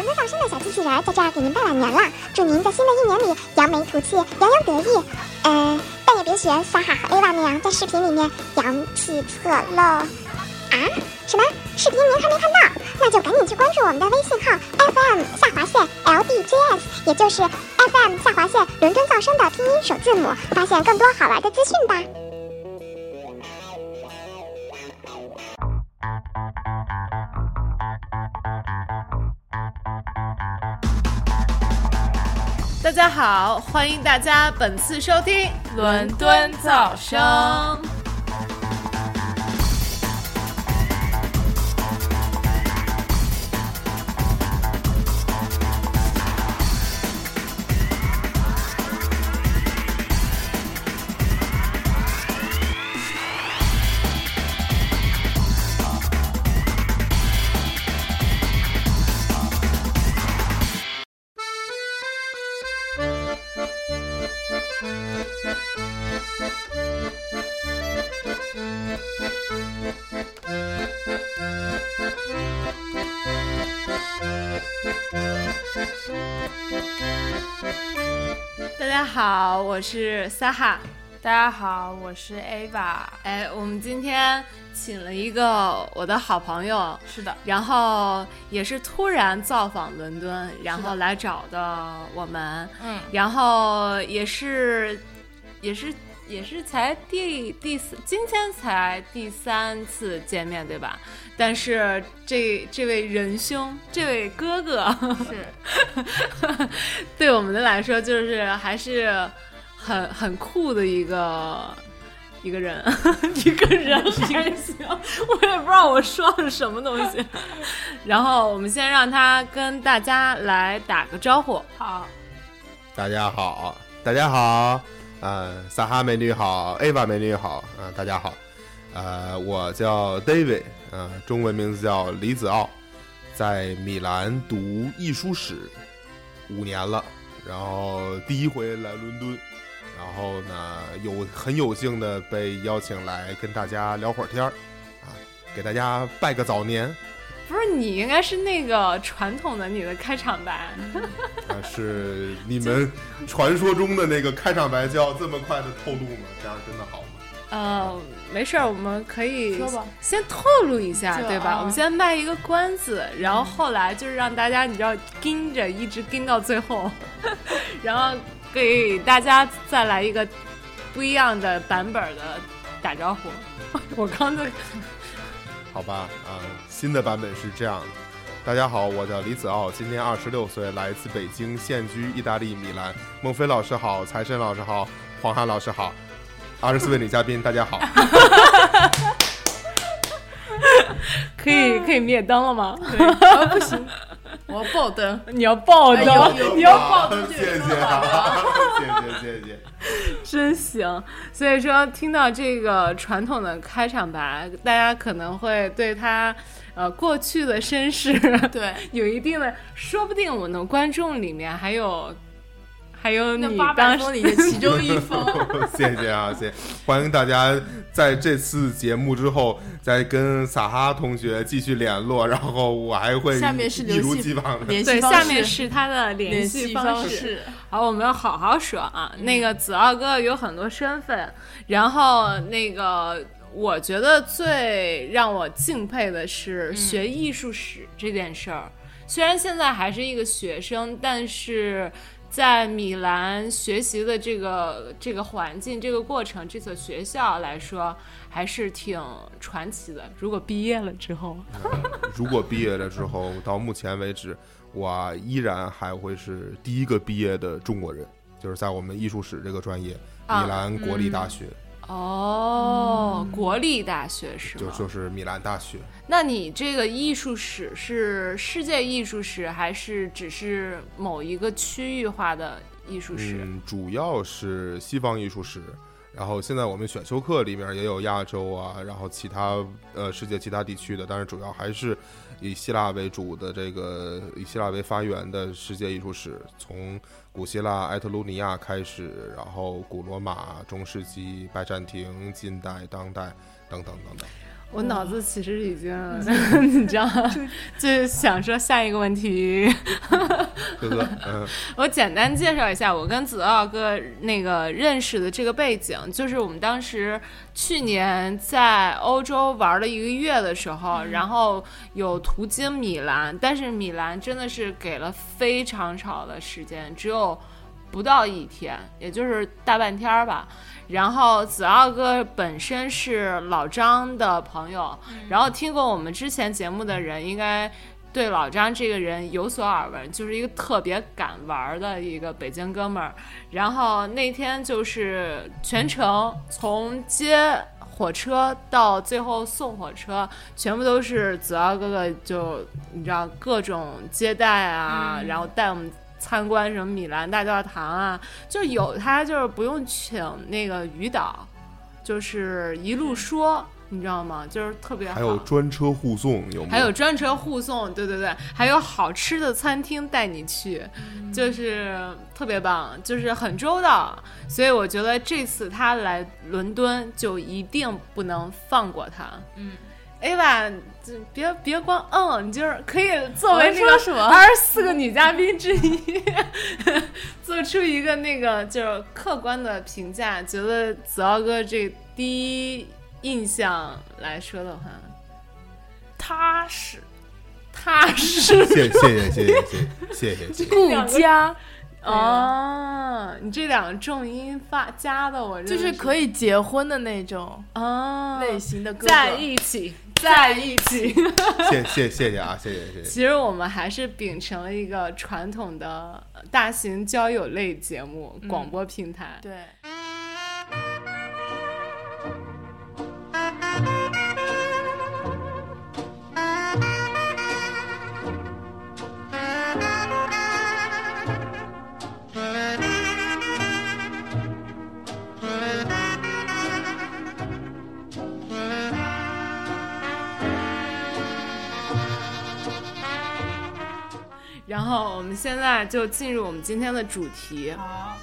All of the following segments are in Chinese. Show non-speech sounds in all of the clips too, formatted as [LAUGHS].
伦敦噪声的小机器人在这儿给您拜晚年啦！祝您在新的一年里扬眉吐气，洋洋得意。呃，但也别学撒哈和 Ava 那样在视频里面扬起侧漏。啊？什么？视频您还没看到？那就赶紧去关注我们的微信号 FM 下划线 LDJS，也就是 FM 下划线伦敦噪声的拼音首字母，发现更多好玩的资讯吧。大家好，欢迎大家本次收听伦敦噪声。我是撒哈。大家好，我是 Ava。哎，我们今天请了一个我的好朋友，是的，然后也是突然造访伦敦，然后来找的我们，嗯，然后也是，也是，也是才第第四，今天才第三次见面，对吧？但是这这位仁兄，这位哥哥，是 [LAUGHS] 对我们的来说，就是还是很很酷的一个一个人，[LAUGHS] 一个人 [LAUGHS] 还行，我也不知道我说的是什么东西。[LAUGHS] 然后我们先让他跟大家来打个招呼。好，大家好，大家好，呃，撒哈美女好，Ava 美女好，啊、大家好，呃，我叫 David，呃，中文名字叫李子傲，在米兰读艺术史五年了，然后第一回来伦敦，然后呢，有很有幸的被邀请来跟大家聊会儿天儿，啊，给大家拜个早年，不是你应该是那个传统的你的开场白，[LAUGHS] 啊，是你们传说中的那个开场白就要这么快的透露吗？这样真的好吗？呃，没事儿，我们可以先透露一下，对吧？啊我们先卖一个关子，然后后来就是让大家你知道盯着，一直盯到最后，[LAUGHS] 然后给大家再来一个不一样的版本的打招呼。[LAUGHS] 我刚才 [LAUGHS] 好吧，啊、新的版本是这样的。大家好，我叫李子傲，今年二十六岁，来自北京，现居意大利米兰。孟非老师好，财神老师好，黄汉老师好，二十四位女嘉宾，大家好。[LAUGHS] 可以可以灭灯了吗？啊不行，我要爆灯。你要爆灯，你要爆灯，谢谢啊，谢谢谢谢。[LAUGHS] 真行。所以说，听到这个传统的开场白，大家可能会对他呃过去的身世对，[LAUGHS] 有一定的，说不定我们的观众里面还有还有你那八百当时封里的其中一封，[LAUGHS] 谢谢啊，谢谢！欢迎大家在这次节目之后再跟撒哈同学继续联络，然后我还会下面是一如联系既往的。对，联系方下面是他的联联系系方式。式。好，我们要好好说啊。那个子傲哥有很多身份，然后那个我觉得最让我敬佩的是学艺术史这件事儿。虽然现在还是一个学生，但是在米兰学习的这个这个环境、这个过程、这所学校来说，还是挺传奇的。如果毕业了之后，[LAUGHS] 如果毕业了之后，到目前为止，我依然还会是第一个毕业的中国人，就是在我们艺术史这个专业，啊米兰国立大学，哦，国立大学是吗？就就是米兰大学。那你这个艺术史是世界艺术史，还是只是某一个区域化的艺术史？嗯，主要是西方艺术史。然后现在我们选修课里面也有亚洲啊，然后其他呃世界其他地区的，但是主要还是以希腊为主的这个以希腊为发源的世界艺术史，从古希腊埃特鲁尼亚开始，然后古罗马、中世纪、拜占庭、近代、当代等等等等。我脑子其实已经，[LAUGHS] 你知道，[LAUGHS] 就是想说下一个问题。哥哥，嗯，我简单介绍一下我跟子傲哥那个认识的这个背景，就是我们当时去年在欧洲玩了一个月的时候，然后有途经米兰，但是米兰真的是给了非常少的时间，只有不到一天，也就是大半天儿吧。然后子傲哥本身是老张的朋友，然后听过我们之前节目的人应该对老张这个人有所耳闻，就是一个特别敢玩的一个北京哥们儿。然后那天就是全程从接火车到最后送火车，全部都是子傲哥哥就你知道各种接待啊，然后带我们。参观什么米兰大教堂啊，就有他就是不用请那个余导，就是一路说，你知道吗？就是特别好。还有专车护送有吗？还有专车护送，对对对，还有好吃的餐厅带你去，就是特别棒，就是很周到。所以我觉得这次他来伦敦就一定不能放过他。嗯，A 吧，就别别光嗯，你就是可以作为那个什么二十四个女嘉宾之一，[LAUGHS] 做出一个那个就是客观的评价。觉得子豪哥这第一印象来说的话，踏实，踏实谢谢谢 [LAUGHS] 谢谢谢谢谢谢谢。[LAUGHS] 顾家，哦，你这两个重音发加的我真的就是可以结婚的那种哦类型的哥哥。在一起，在一起。谢谢谢谢啊，谢谢谢谢。其实我们还是秉承了一个传统的大型交友类节目广播平台。对，后我们现在就进入我们今天的主题。好，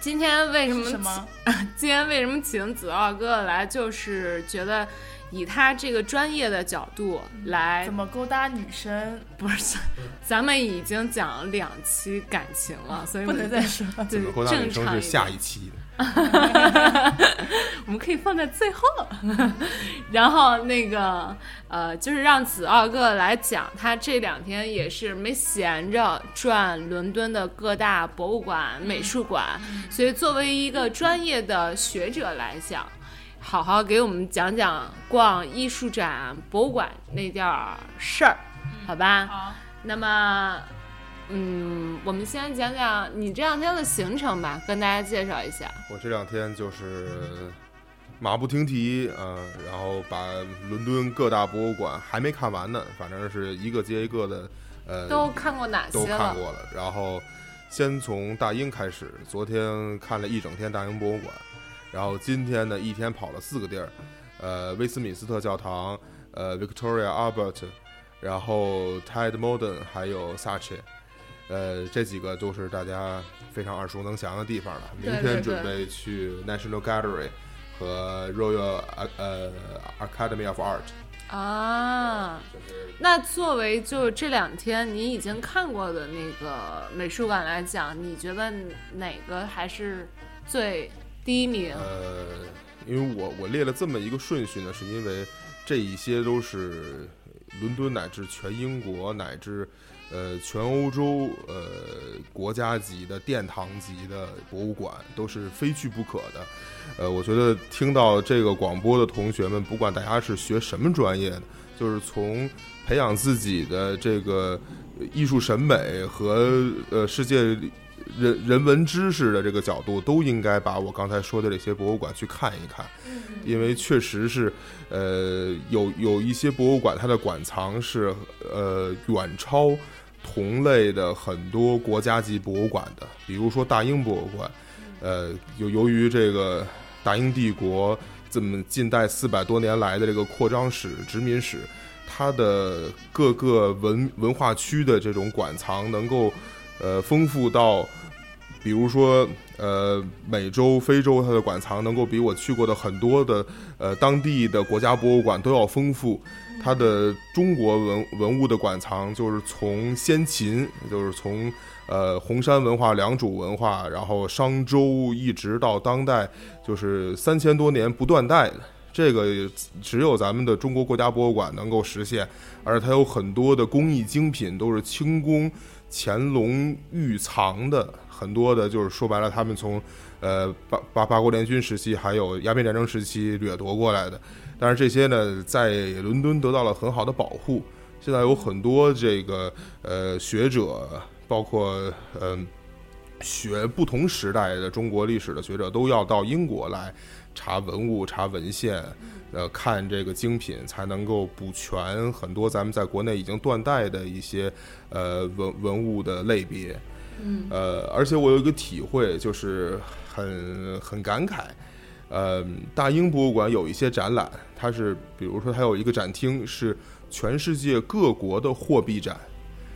今天为什么什么？[LAUGHS] 今天为什么请子傲哥来？就是觉得以他这个专业的角度来怎，么勾搭女生？不是，[LAUGHS] 咱们已经讲两期感情了，所以不能再说。对勾搭正女生是常下一期的。[LAUGHS] 我们可以放在最后。[LAUGHS] 然后那个呃，就是让子傲哥来讲，他这两天也是没闲着转伦敦的各大博物馆、美术馆，所以作为一个专业的学者来讲，好好给我们讲讲逛艺术展、博物馆那点儿事儿，好吧？好，那么。嗯，我们先讲讲你这两天的行程吧，跟大家介绍一下。我这两天就是马不停蹄，呃，然后把伦敦各大博物馆还没看完呢，反正是一个接一个的，呃，都看过哪些都？看过了。然后先从大英开始，昨天看了一整天大英博物馆，然后今天呢一天跑了四个地儿，呃，威斯敏斯特教堂，呃，Victoria Albert，然后 Tide Modern，还有 Saatchi。呃，这几个都是大家非常耳熟能详的地方了。明天准备去 National Gallery 和 Royal 呃 Academy of Art。啊，那作为就这两天你已经看过的那个美术馆来讲，你觉得哪个还是最第一名？呃，因为我我列了这么一个顺序呢，是因为这一些都是伦敦乃至全英国乃至呃全欧洲呃国家级的殿堂级的博物馆，都是非去不可的。呃，我觉得听到这个广播的同学们，不管大家是学什么专业的，就是从培养自己的这个艺术审美和呃世界人人文知识的这个角度，都应该把我刚才说的这些博物馆去看一看，因为确实是，呃，有有一些博物馆它的馆藏是呃远超同类的很多国家级博物馆的，比如说大英博物馆，呃，由由于这个大英帝国这么近代四百多年来的这个扩张史、殖民史，它的各个文文化区的这种馆藏能够呃丰富到，比比如说呃美洲、非洲，它的馆藏能够比我去过的很多的呃当地的国家博物馆都要丰富。它的中国文文物的馆藏，就是从先秦，就是从呃红山文化、良渚文化，然后商周一直到当代，就是三千多年不断代的。这个只有咱们的中国国家博物馆能够实现，而且它有很多的工艺精品都是清宫、乾隆御藏的，很多的就是说白了，他们从呃八八八国联军时期，还有鸦片战争时期掠夺过来的。但是这些呢，在伦敦得到了很好的保护。现在有很多这个呃学者，包括嗯学不同时代的中国历史的学者，都要到英国来查文物、查文献，呃，看这个精品，才能够补全很多咱们在国内已经断代的一些呃文文物的类别。嗯，呃，而且我有一个体会，就是很很感慨。呃，大英博物馆有一些展览，它是比如说它有一个展厅是全世界各国的货币展，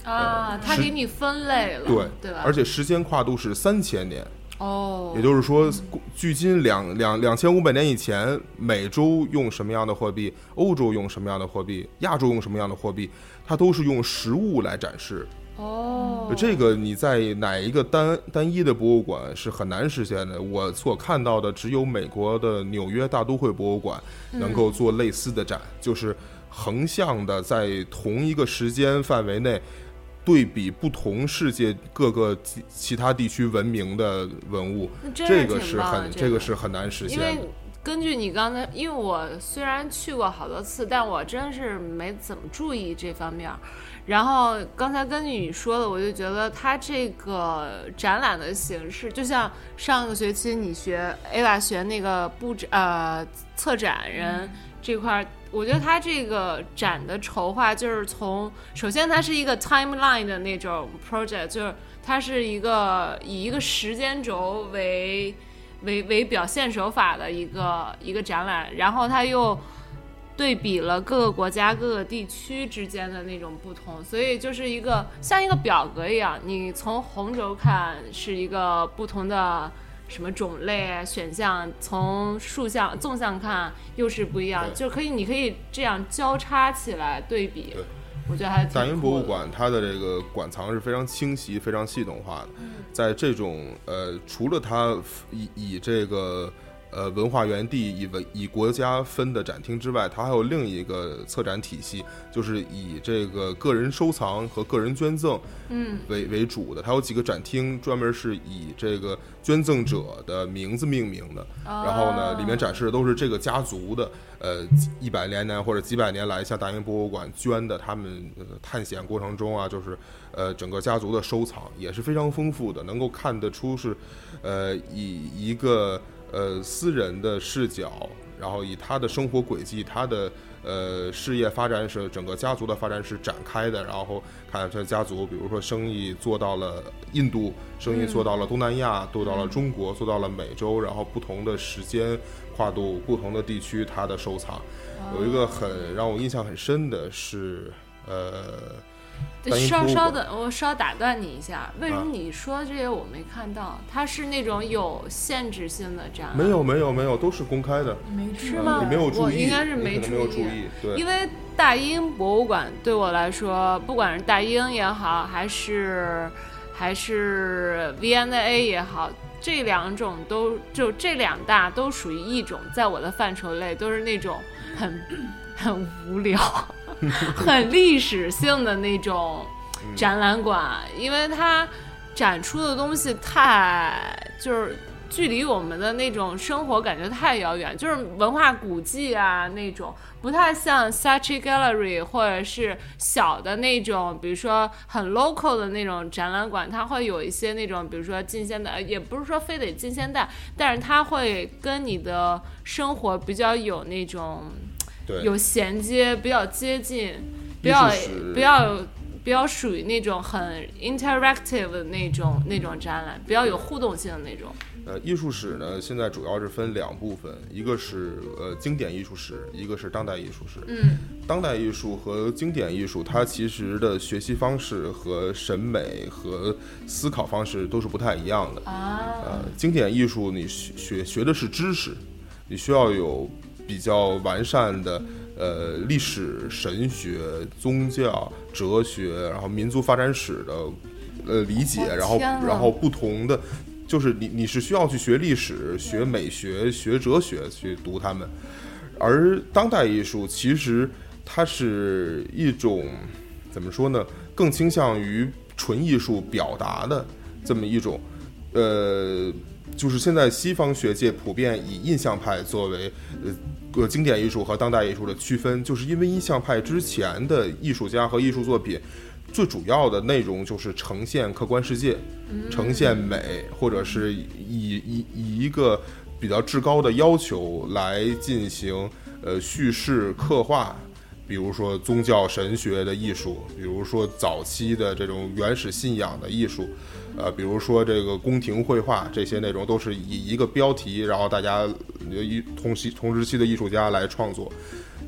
啊，它给你分类了，对对吧？而且时间跨度是三千年，哦，也就是说，距今两两两千五百年以前，美洲用什么样的货币，欧洲用什么样的货币，亚洲用什么样的货币，它都是用实物来展示。哦，这个你在哪一个单单一的博物馆是很难实现的。我所看到的只有美国的纽约大都会博物馆能够做类似的展，就是横向的在同一个时间范围内对比不同世界各个其其他地区文明的文物，这个是很这个是很难实因为现的。根据你刚才，因为我虽然去过好多次，但我真是没怎么注意这方面儿。然后刚才根据你说的，我就觉得它这个展览的形式，就像上个学期你学 Ava 学那个布展呃策展人这块儿，我觉得它这个展的筹划就是从首先它是一个 timeline 的那种 project，就是它是一个以一个时间轴为。为为表现手法的一个一个展览，然后它又对比了各个国家、各个地区之间的那种不同，所以就是一个像一个表格一样，你从横轴看是一个不同的什么种类啊选项，从竖向纵向看又是不一样，就可以你可以这样交叉起来对比对，我觉得还挺大英博物馆它的这个馆藏是非常清晰、非常系统化的。在这种呃，除了它以以这个呃文化园地以文以国家分的展厅之外，它还有另一个策展体系，就是以这个个人收藏和个人捐赠嗯为为主的。它有几个展厅专门是以这个捐赠者的名字命名的，然后呢，里面展示的都是这个家族的，呃，一百年来或者几百年来向大英博物馆捐的，他们、呃、探险过程中啊，就是呃整个家族的收藏也是非常丰富的，能够看得出是，呃，以一个呃私人的视角，然后以他的生活轨迹，他的呃事业发展是整个家族的发展是展开的，然后看这家族，比如说生意做到了印度，生意做到了东南亚，做到了中国，做到了美洲，然后不同的时间跨度、不同的地区，他的收藏。有一个很让我印象很深的是，呃，稍稍等，我稍打断你一下，为什么啊。你说这些我没看到？它是那种有限制性的展览，没有没有没有，都是公开的，没吗？你没有注意，我应该是没注注意意，对，因为大英博物馆对我来说，不管是大英也好，还是还是 V&A 也好，这两种都就这两大都属于一种，在我的范畴内都是那种很 [COUGHS] 很无聊、[LAUGHS] 很历史性的那种展览馆，因为它展出的东西太就是。距离我们的那种生活感觉太遥远，就是文化古迹啊那种，不太像 Saatchi Gallery 或者是小的那种，比如说很 local 的那种展览馆，它会有一些那种，比如说近现代，也不是说非得近现代，但是它会跟你的生活比较有那种有衔接，比较接近，比较比较有比较属于那种很 interactive 的那种那种展览，比较有互动性的那种。呃，艺术史呢，现在主要是分两部分，一个是呃经典艺术史，一个是当代艺术史。嗯，当代艺术和经典艺术，它其实的学习方式和审美和思考方式都是不太一样的。啊，呃，经典艺术你学学学的是知识，你需要有比较完善的呃历史、神学、宗教、哲学，然后民族发展史的呃理解，然后然后不同的，就是你你是需要去学历史、学美学、学哲学去读他们，而当代艺术其实它是一种怎么说呢？更倾向于纯艺术表达的这么一种，呃，就是现在西方学界普遍以印象派作为呃呃经典艺术和当代艺术的区分，就是因为印象派之前的艺术家和艺术作品。最主要的内容就是呈现客观世界，呈现美，或者是以以以一个比较至高的要求来进行呃叙事刻画，比如说宗教神学的艺术，比如说早期的这种原始信仰的艺术，呃，比如说这个宫廷绘画，这些内容都是以一个标题，然后大家呃一同时同时期的艺术家来创作。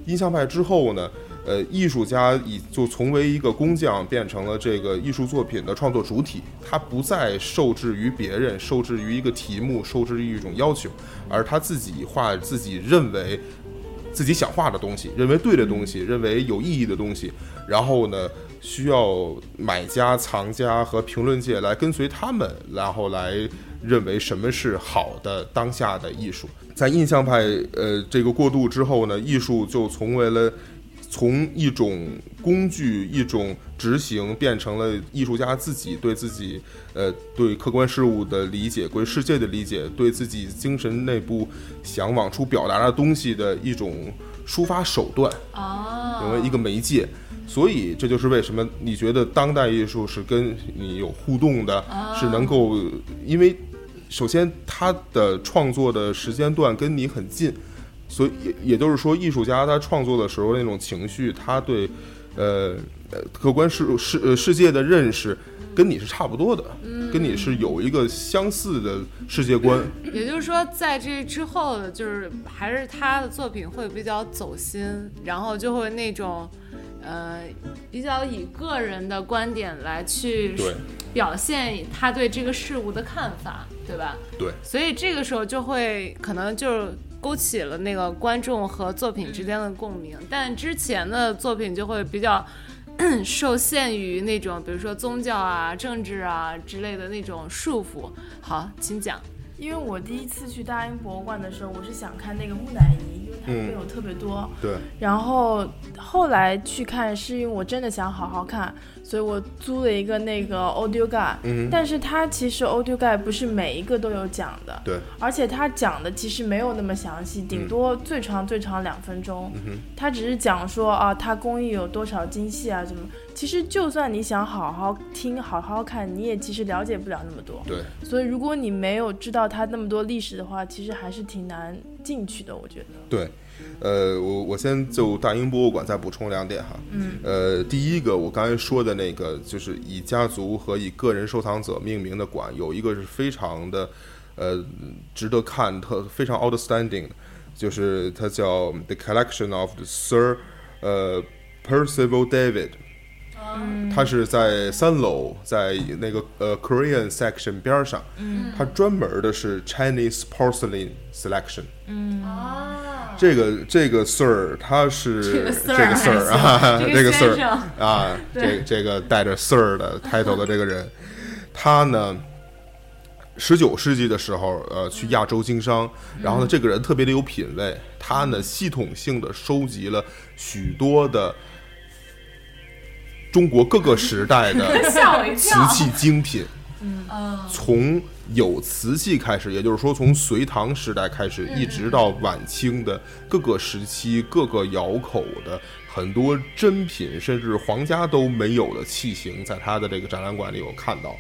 印象派之后呢，呃，艺术家以就从为一个工匠变成了这个艺术作品的创作主体，他不再受制于别人，受制于一个题目，受制于一种要求，而他自己画自己认为自己想画的东西，认为对的东西，认为有意义的东西，然后呢，需要买家、藏家和评论界来跟随他们，然后来认为什么是好的当下的艺术。在印象派呃这个过渡之后呢，艺术就成为了从一种工具、一种执行，变成了艺术家自己对自己呃对客观事物的理解、对世界的理解、对自己精神内部想往出表达的东西的一种抒发手段。啊，成为一个媒介，所以这就是为什么你觉得当代艺术是跟你有互动的，是能够，因为首先他的创作的时间段跟你很近，所以也也就是说，艺术家他创作的时候那种情绪，他对呃呃客观世世呃世界的认识。跟你是差不多的，跟你是有一个相似的世界观，也就是说，在这之后，就是还是他的作品会比较走心，然后就会那种，呃，比较以个人的观点来去表现他对这个事物的看法，对吧？对所以这个时候就会可能就勾起了那个观众和作品之间的共鸣，但之前的作品就会比较 [CLEARS THROAT] 受限于那种，比如说宗教啊、政治啊之类的那种束缚。好，请讲。因为我第一次去大英博物馆的时候，我是想看那个木乃伊，因为它里面有特别多。对，然后后来去看，是因为我真的想好好看，所以我租了一个那个 Audio Guide。嗯但是它其实 Audio Guide 不是每一个都有讲的，对，而且它讲的其实没有那么详细，顶多最长最长两分钟。嗯它只是讲说啊，它工艺有多少精细啊什么。其实就算你想好好听、好好看，你也其实了解不了那么多。对，所以如果你没有知道它那么多历史的话，其实还是挺难进去的，我觉得。对，呃，我我先就大英博物馆再补充两点哈。嗯，呃，第一个我刚才说的那个，就是以家族和以个人收藏者命名的馆，有一个是非常的呃值得看，特非常 outstanding 的，就是它叫 The Collection of the Sir 呃 Percival David。它是在三楼，在那个呃 Korean section 边上，嗯，它专门的是 Chinese porcelain selection，啊，这个这个 Sir 他是这个 Sir 这个 Sir 啊，这个这个先 Sir 啊，这这个带着 Sir 的 title 的这个人，他呢，十九世纪的时候，呃，去亚洲经商，然后呢，这个人特别的有品位，他呢系统性的收集了许多的中国各个时代的 [LAUGHS] 瓷。器精品。嗯，从有瓷器开始，也就是说从隋唐时代开始，一直到晚清的各个时期、各个窑口的很多珍品，甚至皇家都没有的器型，在他的这个展览馆里有看到。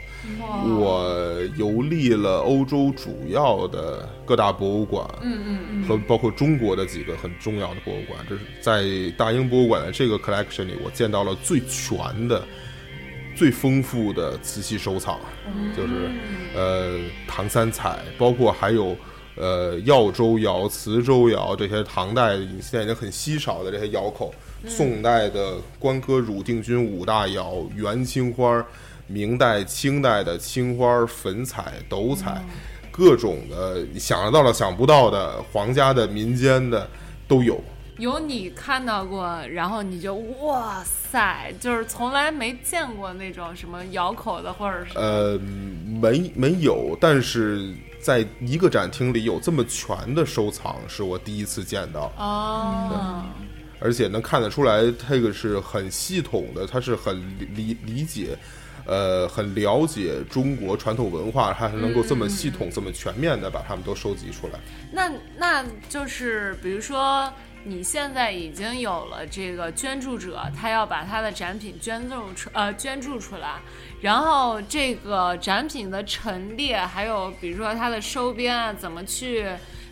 我游历了欧洲主要的各大博物馆，嗯嗯嗯，和包括中国的几个很重要的博物馆，这是在大英博物馆的这个 collection 里，我见到了最全的最丰富的瓷器收藏，就是呃唐三彩，包括还有呃耀州窑、磁州窑这些唐代现在已经很稀少的这些窑口，宋代的关哥汝定军五大窑、元青花，明代、清代的青花、粉彩、斗彩，各种的想得到的、想不到的，皇家的、民间的都有。有你看到过，然后你就哇塞，就是从来没见过那种什么窑口的，或者是呃，没没有，但是在一个展厅里有这么全的收藏，是我第一次见到，哦，而且能看得出来，这个是很系统的，它是很理理解，呃，很了解中国传统文化，它还能够这么系统、这么全面的把它们都收集出来。那那就是比如说。你现在已经有了这个捐助者，他要把他的展品捐赠出，呃，捐助出来，然后这个展品的陈列，还有比如说它的收编啊，怎么去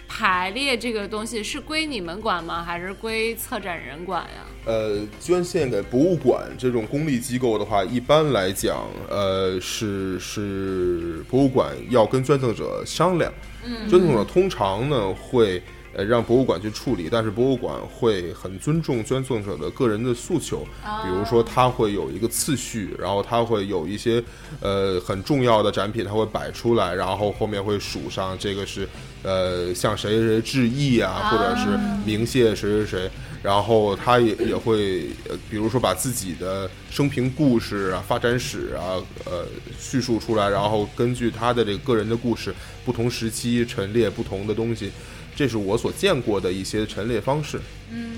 排列这个东西，是归你们管吗？还是归策展人管呀？呃，捐献给博物馆这种公立机构的话，一般来讲，呃，是是博物馆要跟捐赠者商量，嗯，捐赠者通常呢会。呃，让博物馆去处理，但是博物馆会很尊重捐赠者的个人的诉求，比如说他会有一个次序，然后他会有一些呃很重要的展品，他会摆出来，然后后面会署上这个是呃向谁谁致意啊，或者是鸣谢谁谁谁，然后他也也会比如说把自己的生平故事啊、发展史啊呃叙述出来，然后根据他的这个个人的故事，不同时期陈列不同的东西。这是我所见过的一些陈列方式。嗯，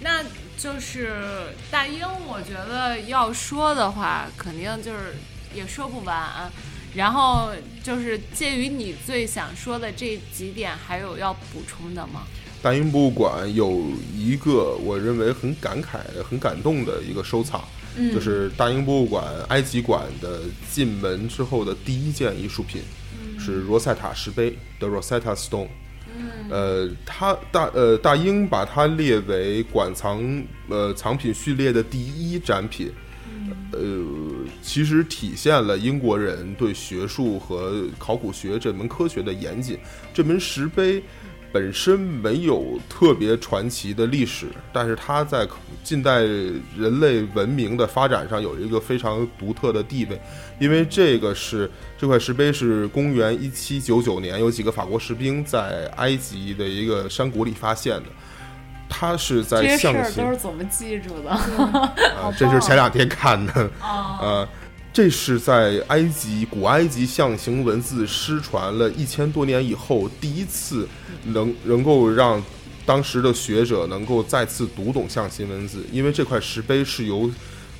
那就是大英，我觉得要说的话，肯定就是也说不完。然后就是介于你最想说的这几点，还有要补充的吗？大英博物馆有一个我认为很感慨、很感动的一个收藏，就是大英博物馆埃及馆的进门之后的第一件艺术品，是罗塞塔石碑的 Rosetta Stone。呃，他大呃大英把它列为馆藏呃藏品序列的第一展品，呃，其实体现了英国人对学术和考古学这门科学的严谨。这门石碑。本身没有特别传奇的历史，但是它在近代人类文明的发展上有一个非常独特的地位，因为这个是这块石碑是公元一七九九年有几个法国士兵在埃及的一个山谷里发现的，它是在象形。都是怎么记住的？啊，这是前两天看的，呃。这是在埃及古埃及象形文字失传了一千多年以后，第一次能能够让当时的学者能够再次读懂象形文字，因为这块石碑是由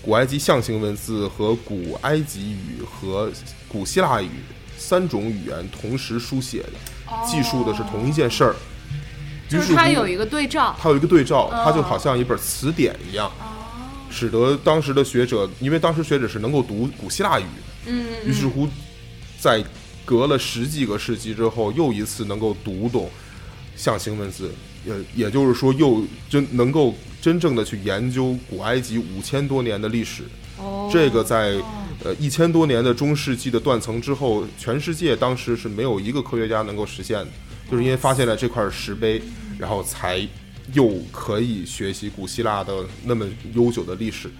古埃及象形文字和古埃及语和古希腊语三种语言同时书写的，记述的是同一件事儿。就是它有一个对照，它有一个对照，它就好像一本词典一样。使得当时的学者，因为当时学者是能够读古希腊语，嗯，于是乎，在隔了十几个世纪之后，又一次能够读懂象形文字，也也就是说，又真能够真正的去研究古埃及五千多年的历史。哦，这个在呃一千多年的中世纪的断层之后，全世界当时是没有一个科学家能够实现的，就是因为发现了这块石碑，然后才。又可以学习古希腊的那么悠久的历史，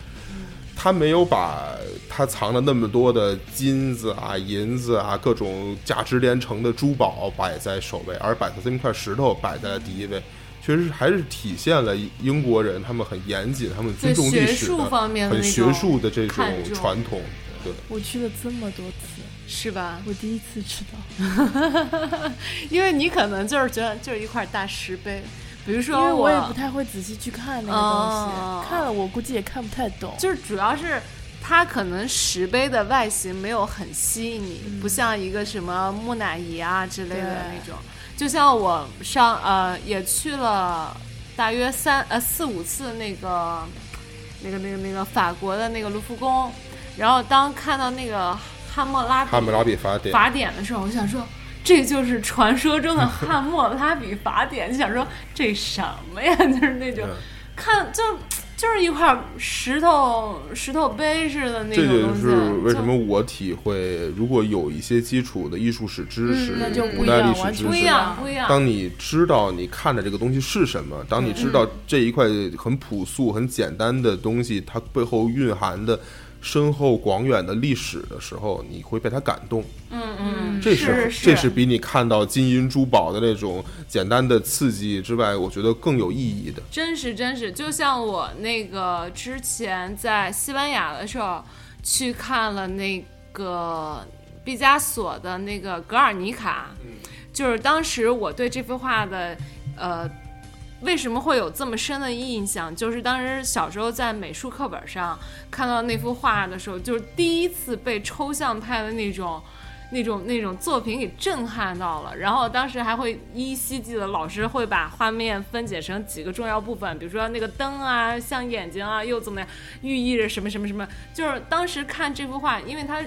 他没有把他藏了那么多的金子啊、银子啊、各种价值连城的珠宝摆在首位，而摆在这么一块石头摆在了第一位，确实还是体现了英国人他们很严谨、他们尊重历史的、很学术的这种传统。对，我去了这么多次，是吧？我第一次知道，[LAUGHS] 因为你可能就是觉得就是一块大石碑。比如说，我也不太会仔细去看那个东西，看了我估计也看不太懂。就是主要是它可能石碑的外形没有很吸引你，不像一个什么木乃伊啊之类的那种。就像我上呃也去了大约三呃四五次那个那个那个那个法国的那个卢浮宫，然后当看到那个汉谟拉汉谟拉比法典法典的时候，我想说。这就是传说中的汉谟拉比法典，就想说这什么呀？就是那种看就就是一块石头石头碑似的那这就种东西。是为什么我体会，如果有一些基础的艺术史知识、嗯那就不一样完全历史知识，不一样，不一样。当你知道你看的这个东西是什么，当你知道这一块很朴素、很简单的东西，它背后蕴含的深厚广远的历史的时候，你会被它感动。嗯嗯，这是这是比你看到金银珠宝的那种简单的刺激之外，我觉得更有意义的。真是真是，就像我那个之前在西班牙的时候去看了那个毕加索的那个《格尔尼卡》，就是当时我对这幅画的呃。为什么会有这么深的印象？就是当时小时候在美术课本上看到那幅画的时候，就是第一次被抽象派的那种、那种、那种作品给震撼到了。然后当时还会依稀记得老师会把画面分解成几个重要部分，比如说那个灯啊，像眼睛啊，又怎么样，寓意着什么什么什么。就是当时看这幅画，因为它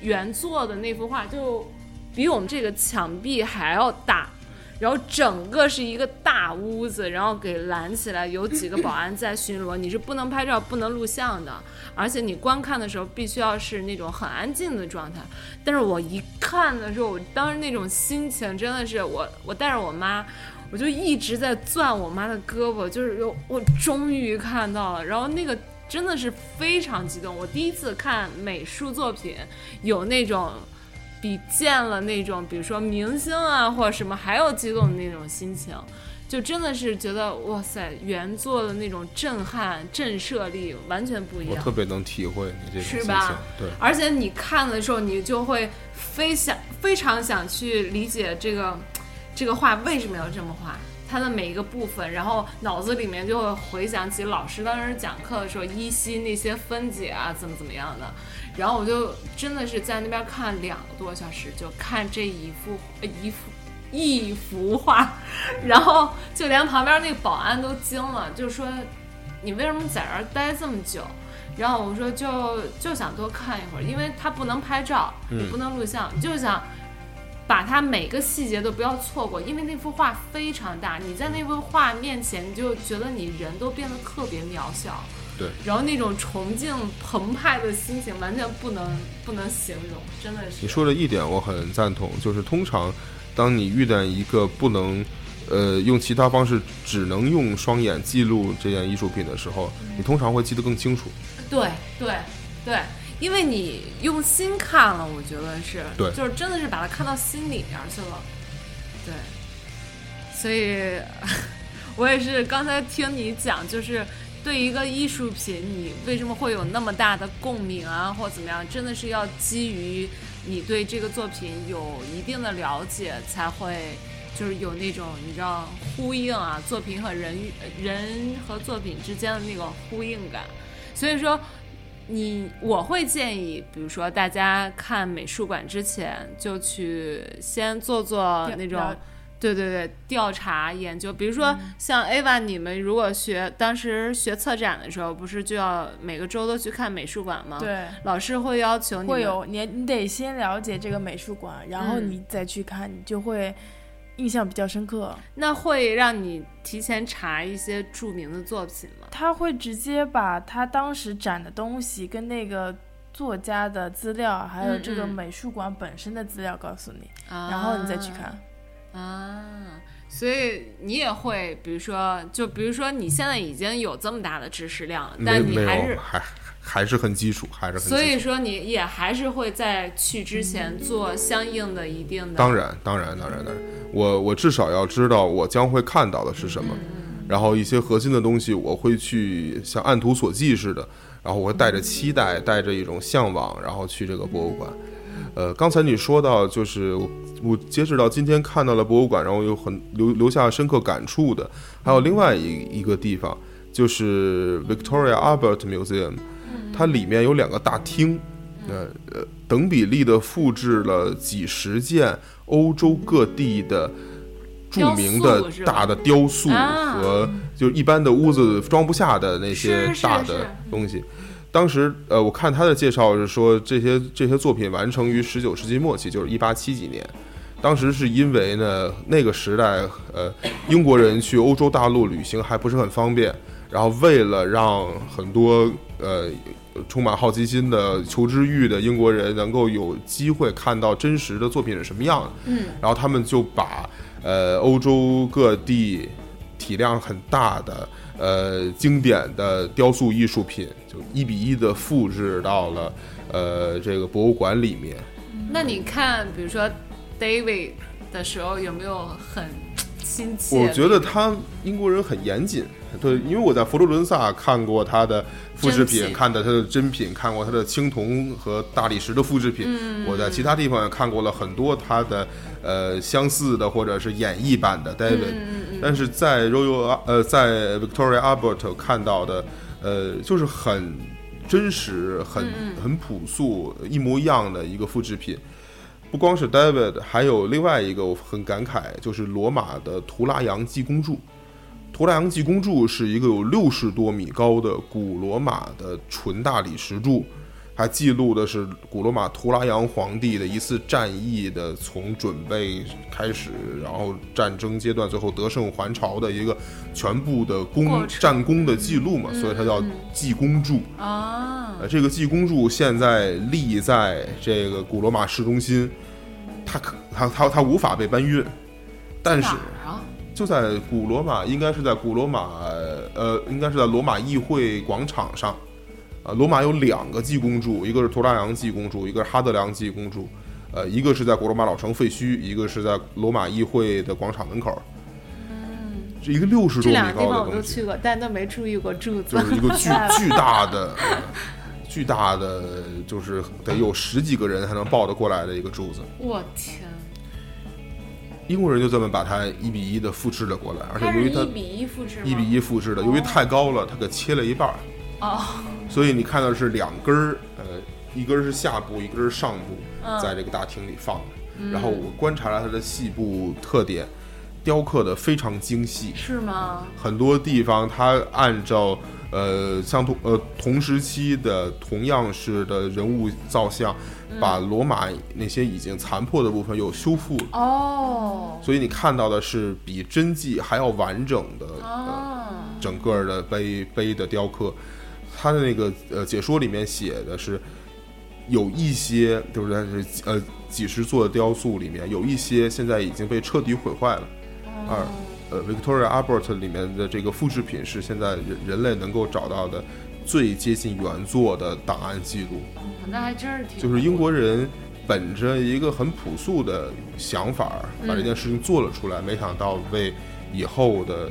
原作的那幅画就比我们这个墙壁还要大。然后整个是一个大屋子，然后给拦起来，有几个保安在巡逻，你是不能拍照、不能录像的，而且你观看的时候必须要是那种很安静的状态。但是我一看的时候，我当时那种心情真的是，我我带着我妈，我就一直在攥我妈的胳膊，就是有我终于看到了，然后那个真的是非常激动。我第一次看美术作品，有那种。比见了那种，比如说明星啊或者什么还要激动的那种心情，就真的是觉得哇塞，原作的那种震撼、震慑力完全不一样。我特别能体会你这种心情是吧，对。而且你看的时候，你就会非想非常想去理解这个这个画为什么要这么画，它的每一个部分，然后脑子里面就会回想起老师当时讲课的时候依稀那些分解啊，怎么怎么样的。然后我就真的是在那边看两个多小时，就看这一幅呃一幅一幅画，然后就连旁边那个保安都惊了，就说你为什么在这儿待这么久？然后我说就就想多看一会儿，因为他不能拍照，也不能录像，就想把它每个细节都不要错过，因为那幅画非常大，你在那幅画面前，你就觉得你人都变得特别渺小。对，然后那种崇敬澎湃的心情完全不能不能形容，真的是。你说的一点我很赞同，就是通常当你遇见一个不能呃用其他方式，只能用双眼记录这件艺术品的时候，你通常会记得更清楚。对对对，因为你用心看了，我觉得是，对就是真的是把它看到心里面去了，对。所以，[LAUGHS] 我也是刚才听你讲，就是。对一个艺术品，你为什么会有那么大的共鸣啊，或怎么样？真的是要基于你对这个作品有一定的了解，才会就是有那种你知道呼应啊，作品和人人和作品之间的那个呼应感。所以说，你我会建议，比如说大家看美术馆之前，就去先做做那种。对对对，调查研究，比如说像 Ava，你们如果学当时学策展的时候，不是就要每个周都去看美术馆吗？对，老师会要求你会有你，你得先了解这个美术馆，然后你再去看，你就会印象比较深刻。那会让你提前查一些著名的作品吗？他会直接把他当时展的东西跟那个作家的资料，还有这个美术馆本身的资料告诉你，然后你再去看。啊，所以你也会，比如说，就比如说，你现在已经有这么大的知识量了，但你还是还还是很基础，还是很所以说，你也还是会在去之前做相应的一定的。当然，当然，当然，当然，我我至少要知道我将会看到的是什么，然后一些核心的东西，我会去像按图索骥似的，然后我会带着期待，带着一种向往，然后去这个博物馆。呃，刚才你说到就是。我截止到今天看到了博物馆，然后有很留留下深刻感触的，还有另外一一个地方，就是 Victoria Albert Museum，它里面有两个大厅，呃呃，等比例的复制了几十件欧洲各地的著名的大的雕塑和就一般的屋子装不下的那些大的东西。当时呃，我看他的介绍是说这些这些作品完成于十九世纪末期，就是一八七几年。当时是因为呢，那个时代，呃，英国人去欧洲大陆旅行还不是很方便，然后为了让很多呃充满好奇心的求知欲的英国人能够有机会看到真实的作品是什么样的，嗯，然后他们就把呃欧洲各地体量很大的呃经典的雕塑艺术品，就一比一的复制到了呃这个博物馆里面。那你看，比如说 David 的时候，有没有很亲切？我觉得他英国人很严谨，对，因为我在佛罗伦萨看过他的复制品，看的他的真品，看过他的青铜和大理石的复制品。嗯我在其他地方也看过了很多他的呃相似的或者是演绎版的 David，、嗯但是在 Royal 呃在 Victoria Albert 看到的呃就是很真实、很嗯很朴素、一模一样的一个复制品。不光是 David，还有另外一个我很感慨，就是罗马的图拉扬济公柱。图拉扬济公柱是一个有六十多米高的古罗马的纯大理石柱，它记录的是古罗马图拉扬皇帝的一次战役的从准备开始，然后战争阶段，最后得胜还朝的一个全部的功战功的记录嘛，所以它叫济公柱。啊，呃，这个济公柱现在立在这个古罗马市中心，它可它它它无法被搬运，但是？就在古罗马，应该是在古罗马，呃，应该是在罗马议会广场上。啊，罗马有两个济公柱，一个是图拉扬济公柱，一个是哈德良济公柱。呃，一个是在古罗马老城废墟，一个是在罗马议会的广场门口。嗯，是一个六十多米高的东西。都去过，但都没注意过柱子就。是一个巨 [LAUGHS] 巨大的、呃巨大的，就是得有十几个人才能抱得过来的一个柱子。我天，英国人就这么把它一比一的复制了过来，而且由于它是一比一复制吗？一比一复制的，由于太高了，它给切了一半儿，哦，所以你看到是两根儿，呃，一根儿是下部，一根儿是上部，嗯。在这个大厅里放着。然后我观察了它的细部特点，雕刻的非常精细，是吗？很多地方它按照呃相同呃同时期的同样式的人物造像，把罗马那些已经残破的部分又修复了，哦，所以你看到的是比真迹还要完整的呃哦，整个的碑碑的雕刻。它的那个呃解说里面写的是。有一些就是呃几十座雕塑里面，有一些现在已经被彻底毁坏了。二呃，Victoria Albert 里面的这个复制品是现在人人类能够找到的最接近原作的档案记录。那还真是挺就是英国人本着一个很朴素的想法，把这件事情做了出来，没想到为以后的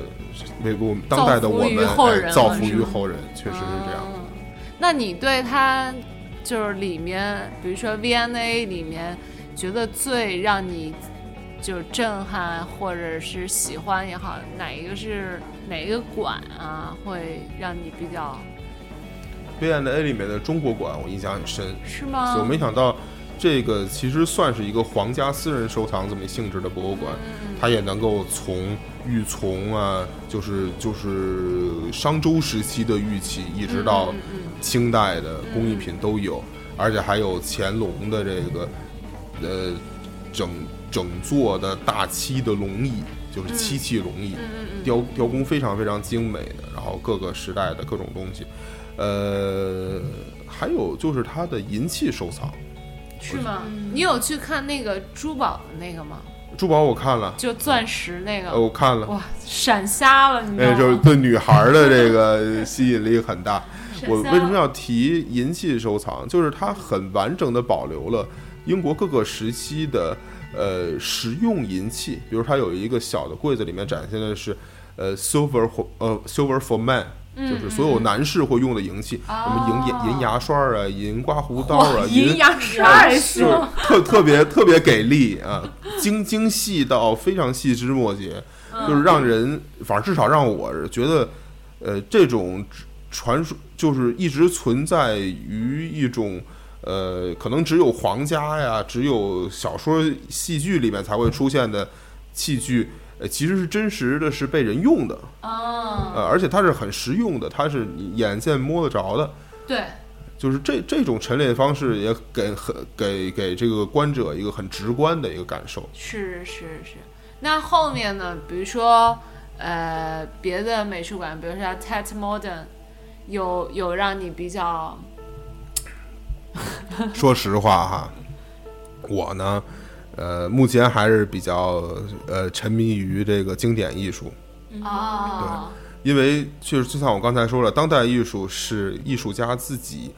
为我们当代的我们造福于后人，确实是这样。嗯那你对他就是里面，比如说 VNA 里面，觉得最让你就是震撼或者是喜欢也好，哪一个是哪一个馆啊，会让你比较？VNA 里面的中国馆我印象很深，是吗？所以我没想到这个其实算是一个皇家私人收藏这么性质的博物馆，它也能够从玉琮啊，就是就是商周时期的玉器，一直到清代的工艺品都有，而且还有乾隆的这个呃整整座的大漆的龙椅，就是漆器龙椅，雕雕工非常非常精美的，然后各个时代的各种东西，呃，还有就是它的银器收藏。是吗？你有去看那个珠宝的那个吗？珠宝我看了，就钻石那个，呃，我看了，哇，闪瞎了，你知道哎，吗？就是对女孩儿的这个 [LAUGHS] 吸引力很大。我为什么要提银器收藏？就是它很完整的保留了英国各个时期的呃实用银器，比如它有一个小的柜子，里面展现的是呃 silver 或呃 silver for man。就是所有男士会用的银器，什么银银银牙刷啊、银刮胡刀啊、银牙刷还就是说，特特别特别给力啊，精精细到非常细枝末节，就是让人，反正至少让我觉得，呃，这种传说就是一直存在于一种。呃，可能只有皇家呀，只有小说、戏剧里面才会出现的器具，呃，其实是真实的，是被人用的，哦，呃，而且它是很实用的，它是你眼见摸得着的，对，就是这这种陈列方式也给很给给这个观者一个很直观的一个感受。是是是。那后面呢？比如说，呃别的美术馆，比如说 Tate Modern，有有让你比较说实话哈，我呢，呃，目前还是比较呃沉迷于这个经典艺术，哦，因为就是就像我刚才说了，当代艺术是艺术家自己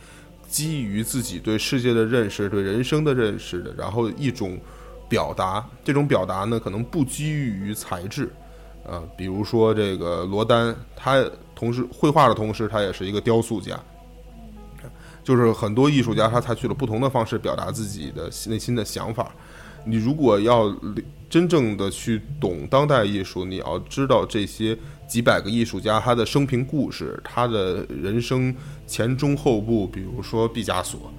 基于自己对世界的认识、对人生的认识的，然后一种表达。这种表达呢，可能不基于材质，呃，比如说这个罗丹，他同时绘画的同时，他也是一个雕塑家。就是很多艺术家，他采取了不同的方式表达自己的内心的想法。你如果要真正的去懂当代艺术，你要知道这些几百个艺术家他的生平故事，他的人生前中后部，比如说毕加索，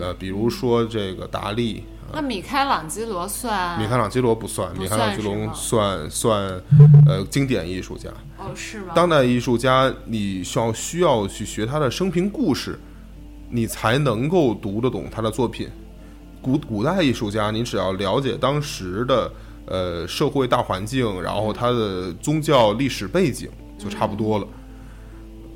呃，比如说这个达利。那米开朗基罗算？米开朗基罗不算，米开朗基罗算算算呃经典艺术家。哦，是吗？当代艺术家，你需要需要去学他的生平故事，你才能够读得懂他的作品。古古代艺术家，你只要了解当时的呃社会大环境，然后他的宗教历史背景，就差不多了。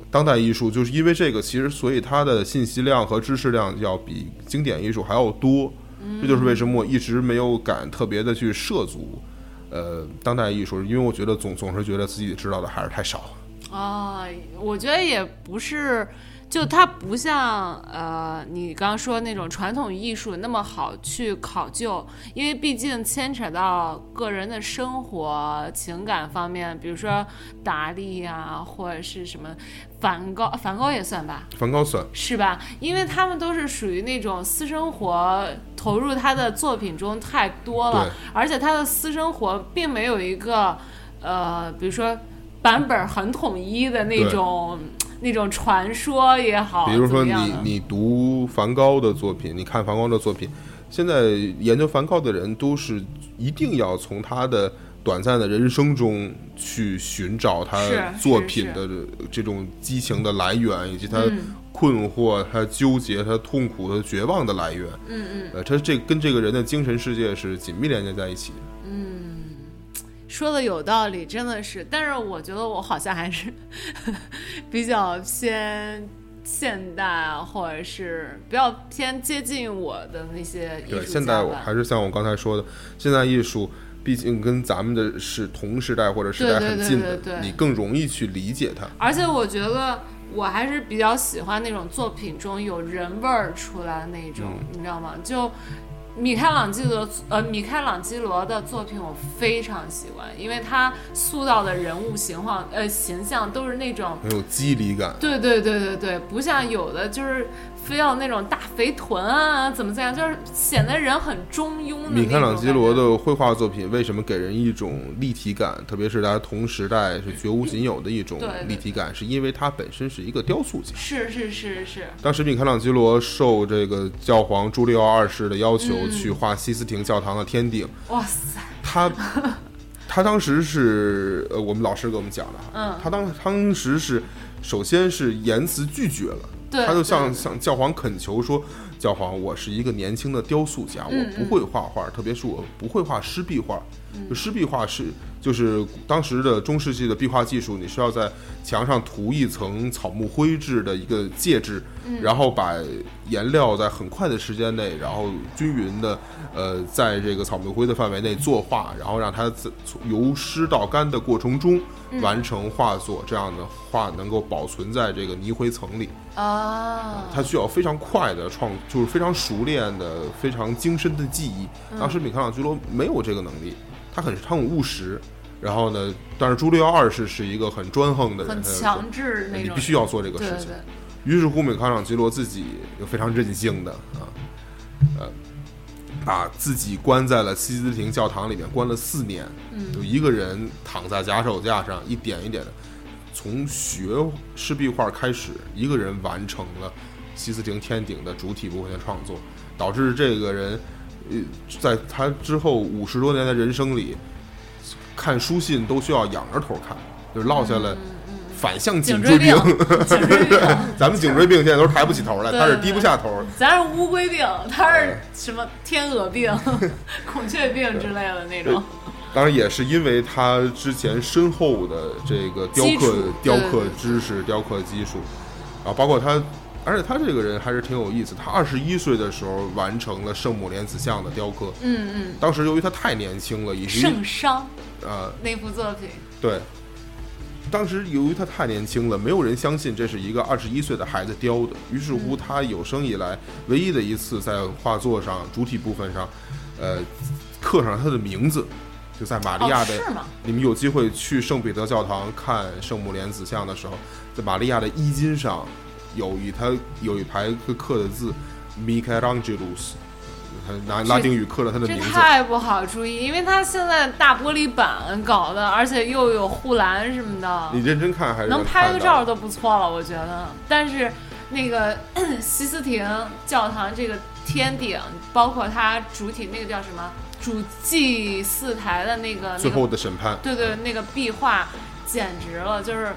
当代艺术就是因为这个，其实所以它的信息量和知识量要比经典艺术还要多。这就是为什么我一直没有敢特别的去涉足呃当代艺术，因为我觉得总总是觉得自己知道的还是太少。哦，我觉得也不是，就它不像呃你刚刚说那种传统艺术那么好去考究，因为毕竟牵扯到个人的生活情感方面，比如说达利呀、或者是什么梵高，梵高也算吧，梵高算是吧？因为他们都是属于那种私生活投入他的作品中太多了，而且他的私生活并没有一个呃，比如说版本很统一的那种那种传说也好，比如说你你读梵高的作品，你看梵高的作品，现在研究梵高的人都是一定要从他的短暂的人生中去寻找他作品的这种激情的来源，以及他嗯。困惑、他纠结、他痛苦、他绝望的来源。嗯嗯，呃，他这跟这个人的精神世界是紧密连接在一起的。说的有道理，真的是。但是我觉得我好像还是 [LAUGHS] 比较偏现代，或者是比较偏接近我的那些艺术对，现代我还是像我刚才说的，现代艺术毕竟跟咱们的是同时代或者时代很近的，对对你更容易去理解它。而且我觉得我还是比较喜欢那种作品中有人味儿出来的那种，嗯你知道吗？就米开朗基罗，呃，米开朗基罗的作品我非常喜欢，因为他塑造的人物形象，呃，形象都是那种。很有肌理感。对对对对对，不像有的就是非要那种大肥臀啊，怎么怎样，就是显得人很中庸的米开朗基罗的绘画作品为什么给人一种立体感？特别是他同时代是绝无仅有的一种立体感，是因为他本身是一个雕塑家。是是是是，当时米开朗基罗受这个教皇朱利奥二世的要求嗯去画西斯廷教堂的天顶，哇塞，他他当时是呃，我们老师给我们讲的哈，嗯他当当时是首先是言辞拒绝了，对他就向向教皇恳求说，教皇，我是一个年轻的雕塑家，嗯我不会画画，特别是我不会画湿壁画。嗯。就湿壁画是就是当时的中世纪的壁画技术，你是要在墙上涂一层草木灰质的一个介质，嗯然后把颜料在很快的时间内，然后均匀的呃在这个草木灰的范围内作画，然后让它在由湿到干的过程中嗯完成画作，这样的画能够保存在这个泥灰层里。啊，它需要非常快的创，就是非常熟练的、非常精深的记忆。嗯当时米开朗基罗没有这个能力，他很他很务实。然后呢，但是朱利奥二世是一个很专横的人，很强制那种，你必须要做这个对事情。对，于是乎，米开朗基罗自己又非常任性的啊，呃，把自己关在了西斯廷教堂里面，关了四年，嗯就一个人躺在假手架上，一点一点的从学湿壁画开始，一个人完成了西斯廷天顶的主体部分的创作，导致这个人，呃，在他之后五十多年的人生里，看书信都需要仰着头看，就是落下了反向颈椎椎病，颈椎病，[LAUGHS] 咱们颈椎病现在都是抬不起头来，对他是低不下头。咱是乌龟病，他是什么天鹅病、[LAUGHS] 孔雀病之类的那种。当然也是因为他之前深厚的这个雕刻雕刻知识、雕刻技术，然后包括他，而且他这个人还是挺有意思。他二十一岁的时候完成了圣母莲子像的雕刻，嗯嗯，当时由于他太年轻了，以及圣殇呃那幅作品，对，当时由于他太年轻了，没有人相信这是一个二十一岁的孩子雕的。于是乎，他有生以来唯一的一次在画作上主体部分上，呃，刻上他的名字，就在玛利亚的。哦是吗？你们有机会去圣彼得教堂看圣母莲子像的时候，在玛利亚的衣襟上有一他有一排刻的字 Michelangelos，他拿拉丁语刻了他的名字。这太不好注意，因为他现在大玻璃板搞的，而且又有护栏什么的，你认真看还是能拍个照都不错了，我觉得。但是那个西斯廷教堂这个天顶，包括它主体那个叫什么主祭祀台的那个最后，的审判。对对，那个壁画简直了，就是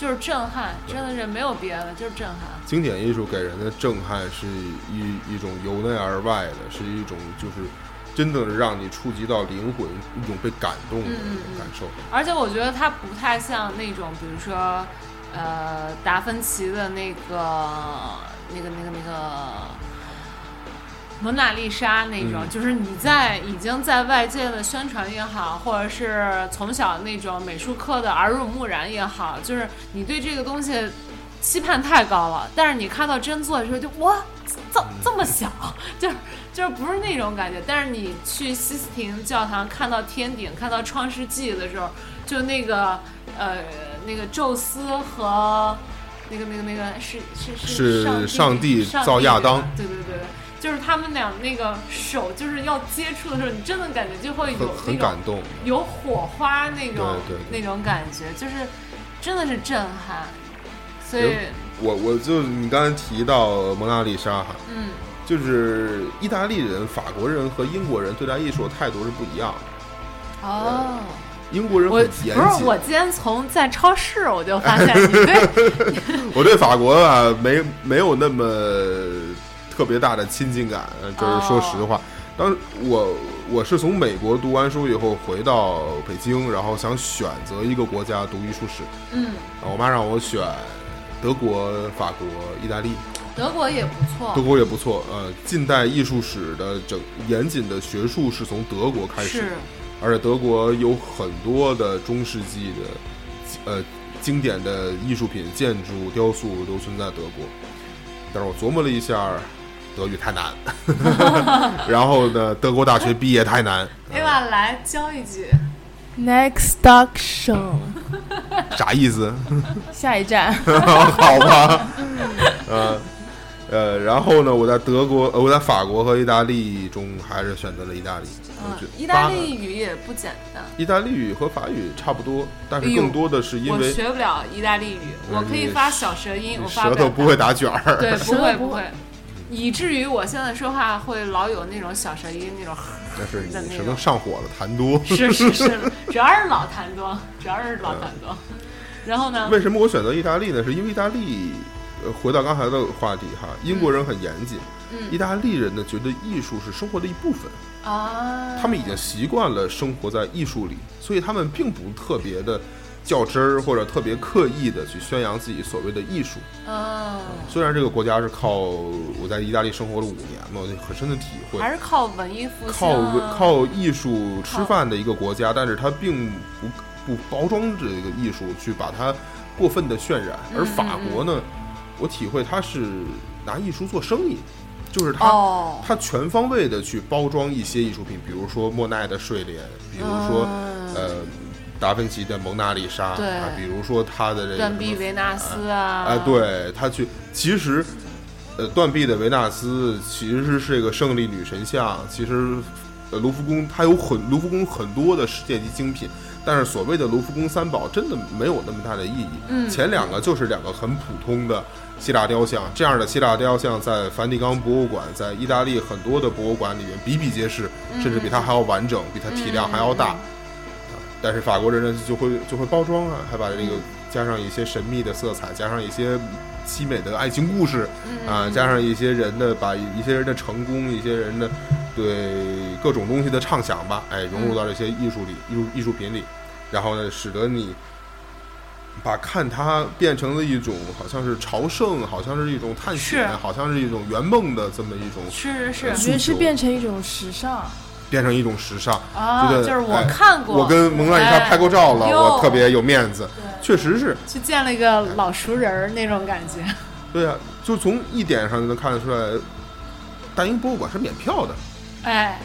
就是震撼，真的是没有别的，就是震撼。经典艺术给人的震撼是一一种由内而外的，是一种就是真的让你触及到灵魂一种被感动的嗯嗯嗯感受。而且我觉得它不太像那种，比如说，呃，达芬奇的那个、那个、那个、那个蒙娜丽莎那种，嗯。就是你在已经在外界的宣传也好，或者是从小那种美术课的耳濡目染也好，就是你对这个东西期盼太高了，但是你看到真做的时候就哇，这这么小，[LAUGHS] 就是就是不是那种感觉。但是你去西斯廷教堂看到天顶，看到创世纪的时候，就那个呃那个宙斯和那个那个那个是是是上上帝上造亚当。对对对对，就是他们俩那个手就是要接触的时候，你真的感觉就会有很那种很感动，有火花那种那种感觉，就是真的是震撼。所以我我就你刚才提到蒙娜丽莎哈，嗯，就是意大利人、法国人和英国人对待艺术的态度是不一样的。哦。英国人我很严不是，我今天从在超市我就发现你对我对法国啊没没有那么特别大的亲近感，呃就是说实话。当我我是从美国读完书以后回到北京，然后想选择一个国家读艺术史，嗯，我妈让我选德国、法国、意大利，德国也不错德，国也不错。呃，近代艺术史的整严谨的学术是从德国开始是，而且德国有很多的中世纪的呃经典的艺术品、建筑、雕塑都存在德国。但是我琢磨了一下，德语太难，[LAUGHS] 然后呢，德国大学毕业太难，哎吧，来教一句，Next station，啥意思？下一站。[LAUGHS] 好吧，呃呃，然后呢，我在德国，呃，我在法国和意大利中还是选择了意大利。我觉嗯得，意大利语也不简单。意大利语和法语差不多，但是更多的是因我为学不了意大利语，我可以发小舌音，我发舌头不会打卷儿。对，不会不会，以至于我现在说话会老有那种小舌音，那种但是的那你什么。上火了，痰多。是是是，主要是老痰多，主要是老痰多。[LAUGHS] 然后呢？为什么我选择意大利呢？是因为意大利，呃，回到刚才的话题哈，英国人很严谨，意嗯大利人呢觉得艺术是生活的一部分，啊，他们已经习惯了生活在艺术里，所以他们并不特别的较真儿或者特别刻意的去宣扬自己所谓的艺术。嗯，虽然这个国家是靠我在意大利生活了五年嘛，我就很深的体会，还是靠文艺复兴，靠文靠。艺术吃饭的一个国家，但是它并不不包装这个艺术，去把它过分的渲染。而法国呢，我体会它是拿艺术做生意，就是它、哦，它全方位的去包装一些艺术品，比如说莫奈的睡莲，比如说、嗯。呃达芬奇的蒙娜丽莎，对啊，比如说他的这个断臂维纳斯啊，啊，，对他去，其实，呃，断臂的维纳斯其实是一个胜利女神像。其实，呃，卢浮宫它有很卢浮宫很多的世界级精品，但是所谓的卢浮宫三宝真的没有那么大的意义。嗯前两个就是两个很普通的希腊雕像，这样的希腊雕像在梵蒂冈博物馆，在意大利很多的博物馆里面比比皆是，甚至比它还要完整，比它体量还要大。嗯但是法国人呢就会就会包装啊，还把这个加上一些神秘的色彩，加上一些凄美的爱情故事嗯啊，加上一些人的把一些人的成功，一些人的对各种东西的畅想吧，哎，融入到这些艺术里、艺术艺术品里，然后呢，使得你把看它变成了一种好像是朝圣，好像是一种探险，好像是一种圆梦的这么一种，是是我是觉得是变成一种时尚。变成一种时尚。啊，觉得就是我哎看过，我跟蒙娜丽莎哎拍过照了，哟我特别有面子，确实是。去见了一个老熟人儿那种感觉。对啊，就从一点上就能看得出来，大英博物馆是免票的，哎，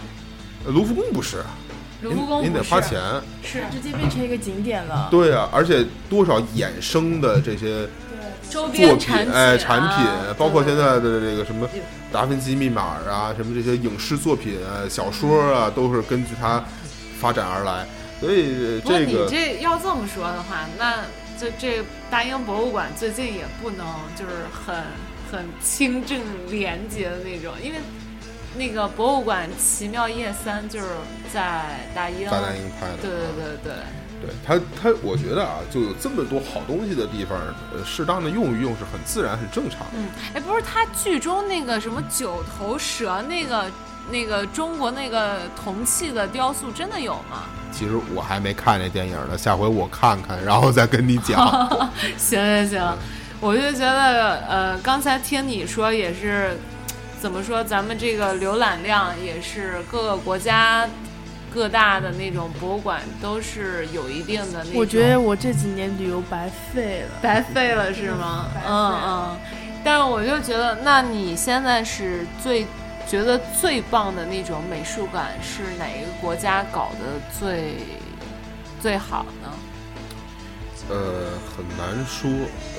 呃卢浮宫不是，卢浮宫您您得花钱。是直接变成一个景点了。对啊，而且多少衍生的这些周作品边产，哎，啊。产品，包括现在的这个什么达芬奇密码啊，什么这些影视作品啊、小说啊，都是根据它发展而来。所以不过你这要这么说的话，那这这大英博物馆最近也不能就是很很清正廉洁的那种，因为那个博物馆《奇妙夜三》就是在大英，大大英拍的，对对对对，对它它，我觉得啊，就有这么多好东西的地方，呃，适当的用一用是很自然、很正常的。嗯，哎，不是他剧中那个什么九头蛇那个那个中国那个铜器的雕塑真的有吗？其实我还没看这电影呢，下回我看看，然后再跟你讲。[LAUGHS] 行行行，我就觉得呃，刚才听你说也是，怎么说，咱们这个浏览量也是各个国家各大的那种博物馆都是有一定的那种。我觉得我这几年旅游白费了。白费了是吗？嗯嗯。但是我就觉得，那你现在是最觉得最棒的那种美术馆是哪一个国家搞得最最好呢？呃，很难说。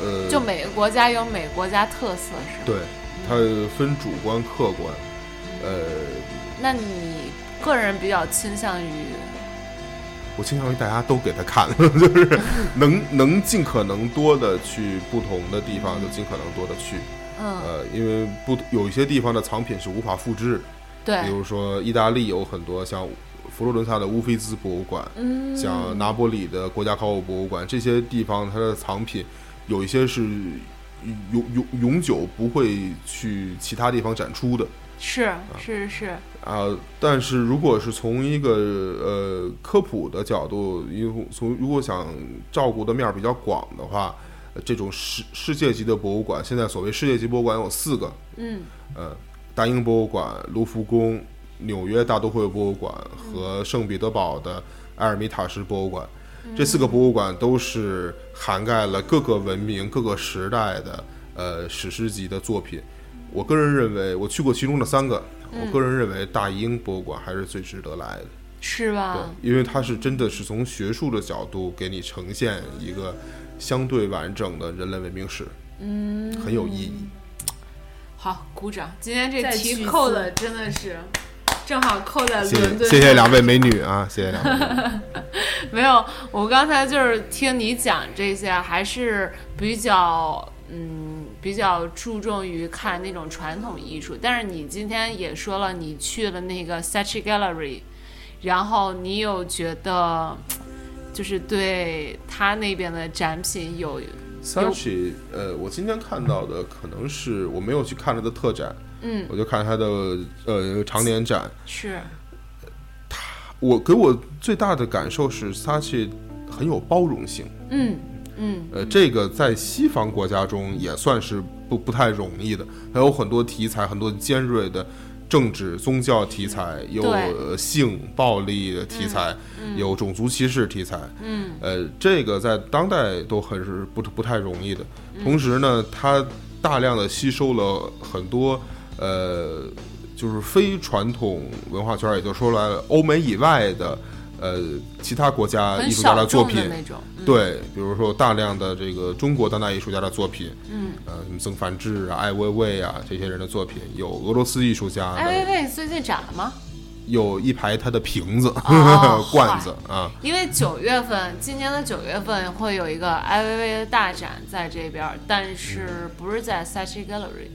呃，就每个国家有每个国家特色是吗？对，它分主观、客观。呃，那你个人比较倾向于我倾向于大家都给他看，[LAUGHS] 就是能能尽可能多的去不同的地方，就尽可能多的去。嗯呃，因为不有一些地方的藏品是无法复制，对比如说意大利有很多像佛罗伦萨的乌菲兹博物馆，嗯像拿波里的国家考古博物馆，这些地方它的藏品有一些是永永永久不会去其他地方展出的。是是是。啊，但是如果是从一个呃科普的角度，因为从如果想照顾的面儿比较广的话，呃这种世世界级的博物馆，现在所谓世界级博物馆有四个，嗯。呃，大英博物馆、卢浮宫、纽约大都会博物馆和圣彼得堡的埃尔米塔什博物馆，这四个博物馆都是涵盖了各个文明、各个时代的呃史诗级的作品。我个人认为，我去过其中的三个，我个人认为大英博物馆还是最值得来的。是吧？，对因为它是真的是从学术的角度给你呈现一个相对完整的人类文明史，嗯，很有意义。好，鼓掌！今天这题扣的真的是正好扣在谢伦敦。谢谢谢两位美女啊，谢谢两位。[LAUGHS] [LAUGHS] 没有，我刚才就是听你讲这些，还是比较嗯比较注重于看那种传统艺术。但是你今天也说了，你去了那个 Saatchi Gallery，然后你有觉得就是对他那边的展品有 Saatchi，呃，我今天看到的可能是我没有去看他的特展，嗯我就看他的呃常年展。是他我给我最大的感受是 Saatchi 很有包容性，嗯嗯。呃，这个在西方国家中也算是不不太容易的，还有很多题材，很多尖锐的政治、宗教题材，有性暴力的题材，有种族歧视题材，嗯。呃，这个在当代都很是不不太容易的。嗯。同时呢，它大量的吸收了很多呃，就是非传统文化圈，也就说来了欧美以外的呃其他国家艺术家的作品对，比如说大量的这个中国当代艺术家的作品，嗯，呃，什么曾梵志啊、艾未未啊这些人的作品，有俄罗斯艺术家艾薇的，薇最近展了吗？有一排他的瓶子、哦 [LAUGHS] 罐子啊，因为九月份，今年的九月份会有一个艾薇薇的大展在这边儿，但是不是在 Saatchi Gallery，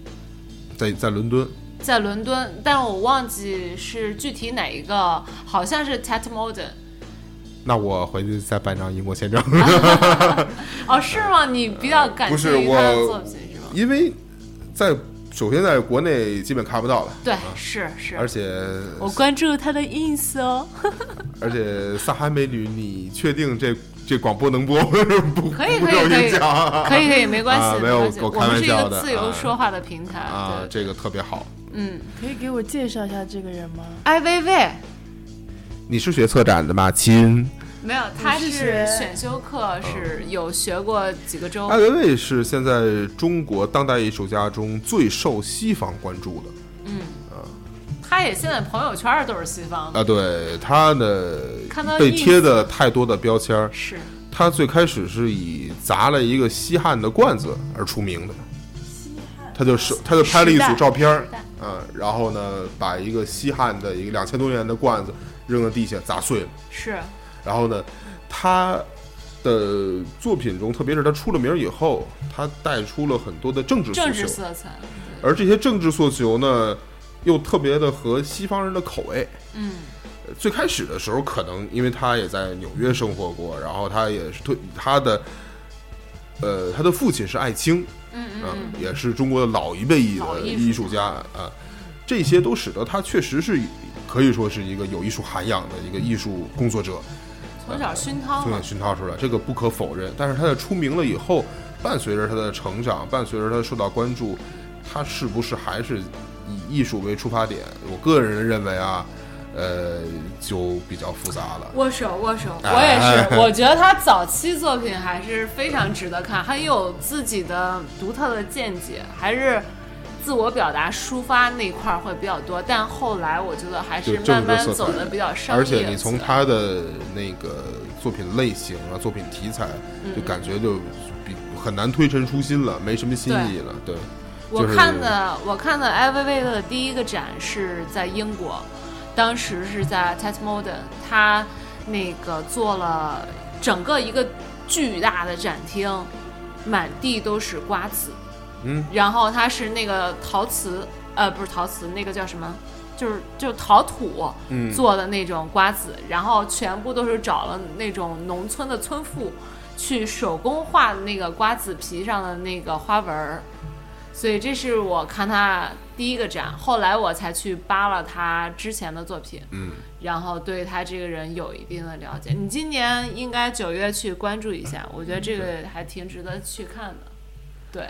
在在伦敦。在伦敦，但我忘记是具体哪一个，好像是 Tate Modern。那我回去再办张英国签证，[LAUGHS] 哦，是吗？你比较感不是兴趣他的我作品是吗？因为在首先在国内基本看不到了，对，是是，而且我关注他的 ins 哦。[LAUGHS] 而且撒哈美女，你确定这这广播能播？[LAUGHS] 不可以可以可以可以可以，没关系，啊没有关系。我开我们是一玩笑的个自由啊说话的平台。啊，对，这个特别好。嗯，可以给我介绍一下这个人吗？艾薇薇你是学策展的吗，亲？没有，他是是选修课，是有学过几个周艾。薇薇是现在中国当代艺术家中最受西方关注的嗯，啊他也现在朋友圈都是西方的，啊。对他呢看到，被贴的太多的标签儿。是他最开始是以砸了一个西汉的罐子而出名的。他就是他就拍了一组照片嗯，然后呢，把一个西汉的一个两千多年的罐子扔到地下砸碎了。是，然后呢，他的作品中，特别是他出了名以后，他带出了很多的政治诉政治求，色彩。而这些政治诉求呢，又特别的合西方人的口味。嗯，呃最开始的时候，可能因为他也在纽约生活过，然后他也是特他的，呃，他的父亲是艾青，嗯也是中国的老一辈艺的艺术家啊，这些都使得他确实是可以说是一个有艺术涵养的一个艺术工作者。从小熏陶嘛从小。熏陶出来，这个不可否认。但是他在出名了以后，伴随着他的成长，伴随着他受到关注，他是不是还是以艺术为出发点？我个人认为啊，呃，就比较复杂了。握手，握手，哎我也是。[LAUGHS] 我觉得他早期作品还是非常值得看，很有自己的独特的见解，还是自我表达抒发那块儿会比较多。但后来我觉得还是慢慢走的比较商业而。且你从他的那个作品类型啊、作品题材，嗯就感觉就比很难推陈出新了，没什么新意了。对，我就是看的我看的艾薇薇的第一个展是在英国，当时是在 Tate Modern，他那个做了整个一个巨大的展厅，满地都是瓜子，嗯，然后它是那个陶瓷，呃，不是陶瓷，那个叫什么？就是就陶土嗯。做的那种瓜子，然后全部都是找了那种农村的村妇去手工画的那个瓜子皮上的那个花纹儿，所以这是我看他第一个展，后来我才去扒了他之前的作品，嗯，然后对他这个人有一定的了解。你今年应该九月去关注一下，我觉得这个还挺值得去看的。对，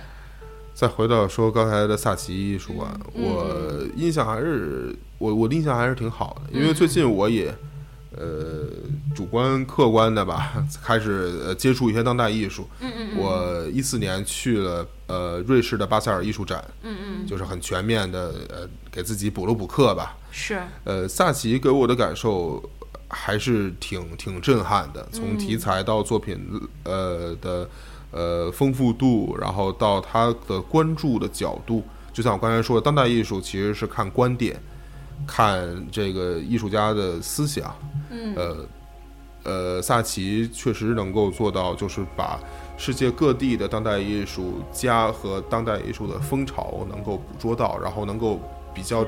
再回到说刚才的萨奇艺术馆，嗯我印象还是我我的印象还是挺好的，因为最近我也呃主观客观的吧，开始呃接触一些当代艺术。嗯嗯我一四年去了呃瑞士的巴塞尔艺术展，嗯嗯，就是很全面的呃给自己补了补课吧。是，呃，萨奇给我的感受还是挺挺震撼的，从题材到作品呃的呃丰富度，然后到他的关注的角度，就像我刚才说的，当代艺术其实是看观点，看这个艺术家的思想，嗯呃呃，萨奇确实能够做到，就是把世界各地的当代艺术家和当代艺术的风潮能够捕捉到，然后能够比较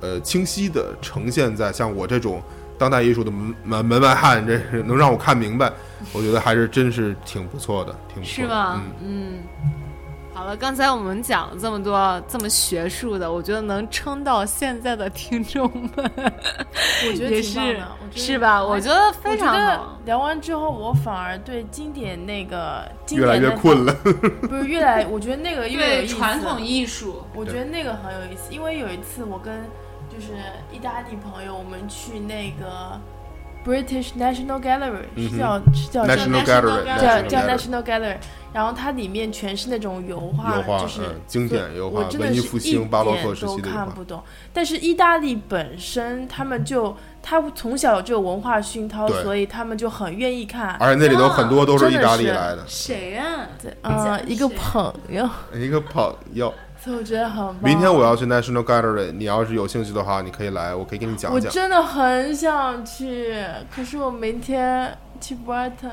呃清晰的呈现在像我这种当代艺术的门门门外汉，这是能让我看明白，我觉得还是真是挺不错的，挺不错的。是吧？嗯，嗯。好了，刚才我们讲了这么多这么学术的，我觉得能撑到现在的听众们，[LAUGHS] 我觉得也是挺棒的，我觉得是吧？我觉得非常好。聊完之后，我反而对经典那个经越来典的越困了。[LAUGHS] 不是越来，我觉得那个越有对意思。传统艺术，我觉得那个很有意思，因为有一次我跟就是意大利朋友，我们去那个 British National Gallery，、嗯是叫是叫 National Gallery，Gallery 叫 National 叫 Gallery National Gallery，然后它里面全是那种油画，油画就是、嗯经典油画我真的是文艺复兴一巴洛克点都时期的油画看不懂。但是意大利本身他们就他从小就有文化熏陶，所以他们就很愿意看。而且那里头很多都是意大利真的是来的，谁呀、对，呃，一个朋友，一个朋友。[LAUGHS] 所以我觉得很棒。明天我要去 National Gallery，你要是有兴趣的话，你可以来，我可以给你讲讲。我真的很想去，可是我明天去 Brighton。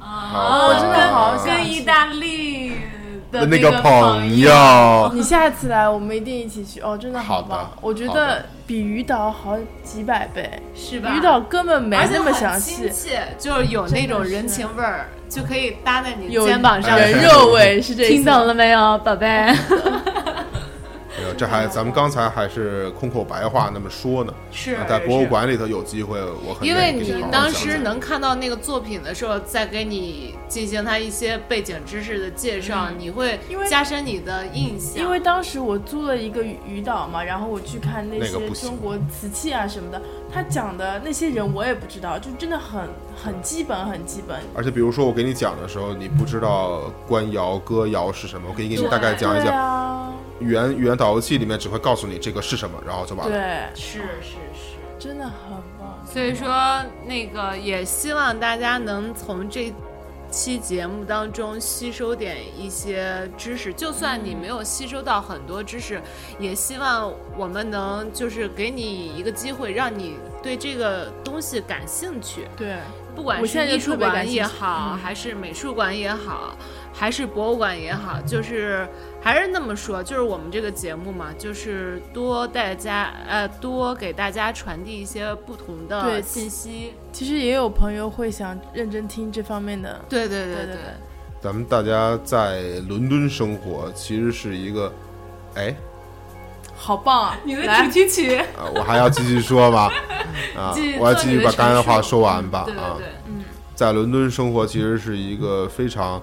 啊，我真的好想跟意大利的那个个朋友，你下次来，我们一定一起去哦！真的好的棒，我觉得比鱼岛好几百倍。是吧？鱼岛根本没那么详细，就是有那种人情味儿，就可以搭在你有肩膀上。人肉味是这意思听懂了没有，宝贝？[LAUGHS] [LAUGHS] [LAUGHS] 这还咱们刚才还是空口白话那么说呢。是啊在博物馆里头有机会，我很因为你当时能看到那个作品的时候，再给你进行他一些背景知识的介绍，你会因为加深你的印象。因为当时我租了一个鱼鱼岛嘛，然后我去看那些中国瓷器啊什么的，他讲的那些人我也不知道，就真的很很基本很基本。而且比如说我给你讲的时候，你不知道官窑、歌窑是什么，我可以给你大概讲一讲。啊，语言语言导游器里面只会告诉你这个是什么，然后就完了。对，是是是。真的很棒。所以说，那个也希望大家能从这期节目当中吸收点一些知识，就算你没有吸收到很多知识，也希望我们能就是给你一个机会，让你对这个东西感兴趣。对，不管是艺术馆也好，嗯还是美术馆也好，还是博物馆也好，就是还是那么说，就是我们这个节目嘛，就是多大家呃多给大家传递一些不同的信息。其实也有朋友会想认真听这方面的。对对对对对咱们大家在伦敦生活，其实是一个，哎好棒啊！你的主题曲，[LAUGHS] 啊，我还要继续说吗？[LAUGHS] 啊，我要继续把刚才的话说完吧。对对啊，嗯，在伦敦生活其实是一个非常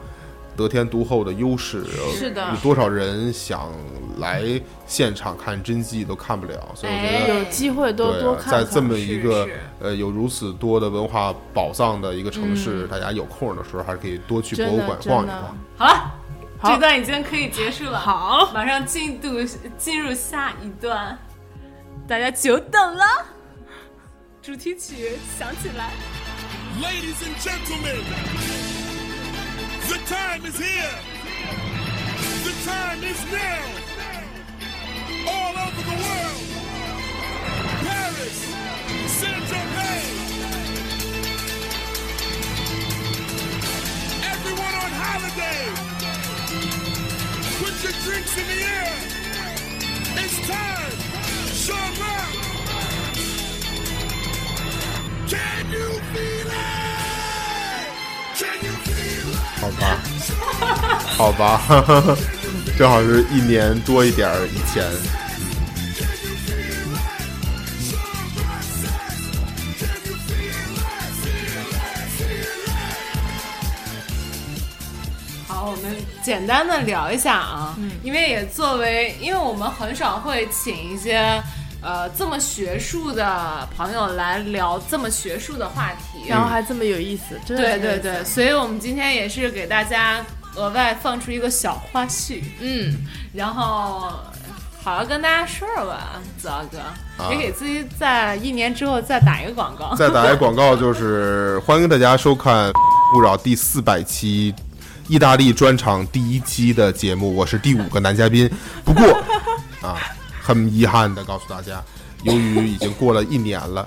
得天独厚的优势。呃是的有多少人想来现场看真迹都看不了，所以我觉哎得。有机会多多看看。在这么一个是是呃有如此多的文化宝藏的一个城市，嗯大家有空的时候还是可以多去博物馆逛一逛。好了，这段已经可以结束了。好，马上进度进入下一段，大家久等了，主题曲响起来。Ladies and gentlemen, the time is here. The time is now. All over the world. Paris, Saint Germain. Everyone on holiday. Put your drinks in the air. It's time. Sean Rock. Can you feel it? Can 好吧，[LAUGHS] 好吧，[LAUGHS] 正好是一年多一点儿以前。好，我们简单的聊一下啊，因为也作为，因为我们很少会请一些呃这么学术的朋友来聊这么学术的话题，然后还这么有意思，真的对对对，所以我们今天也是给大家额外放出一个小花絮，嗯，然后好好跟大家说说吧，子豪哥，啊。也给自己在一年之后再打一个广告。[LAUGHS] 再打一个广告，就是欢迎大家收看《勿扰》第四百期意大利专场第一期的节目，我是第五个男嘉宾。不过啊，很遗憾的告诉大家，由于已经过了一年了，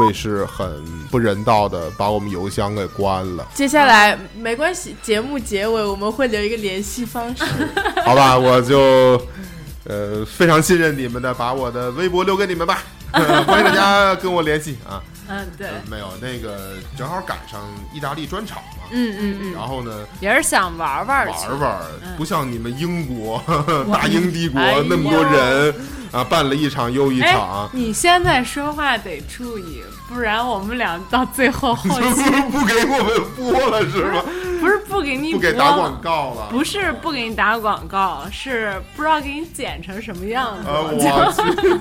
卫视很不人道的把我们邮箱给关了。接下来没关系，节目结尾我们会留一个联系方式。[LAUGHS] 好吧，我就呃非常信任你们的，把我的微博留给你们吧。[LAUGHS] 欢迎大家跟我联系啊。嗯，对，没有那个正好赶上意大利专场嘛，嗯嗯嗯，然后呢也是想玩玩玩玩，不像你们英国 [LAUGHS] 大英帝国那么多人啊，办了一场又一哎场，，你现在说话得注意，不然我们俩到最后后期 [LAUGHS] 不给我们播了是吗？不是不给你不给打广告了。不是不给你打广告，是不知道给你剪成什么样子。呃，我去，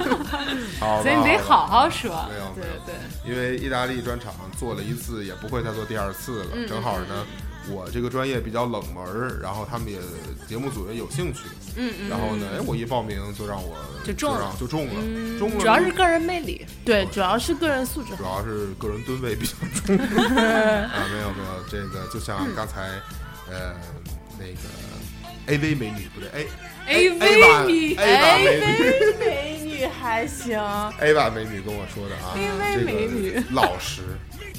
[LAUGHS] 所以你得好好说没有。对没有对，因为意大利专场做了一次，也不会再做第二次了。嗯正好呢，我这个专业比较冷门儿，然后他们也节目组也有兴趣，嗯嗯，然后呢，哎，我一报名就让我就中了。就中了，中了，主要是个人魅力。对，主要是个人素质主。要是个人吨位比较重。[LAUGHS] 啊，没有没有，这个就像刚才呃那个 A V 美女不对 A A V 美美 A 娃美女美女还行，A 娃美女跟我说的啊 AV 这美女个老实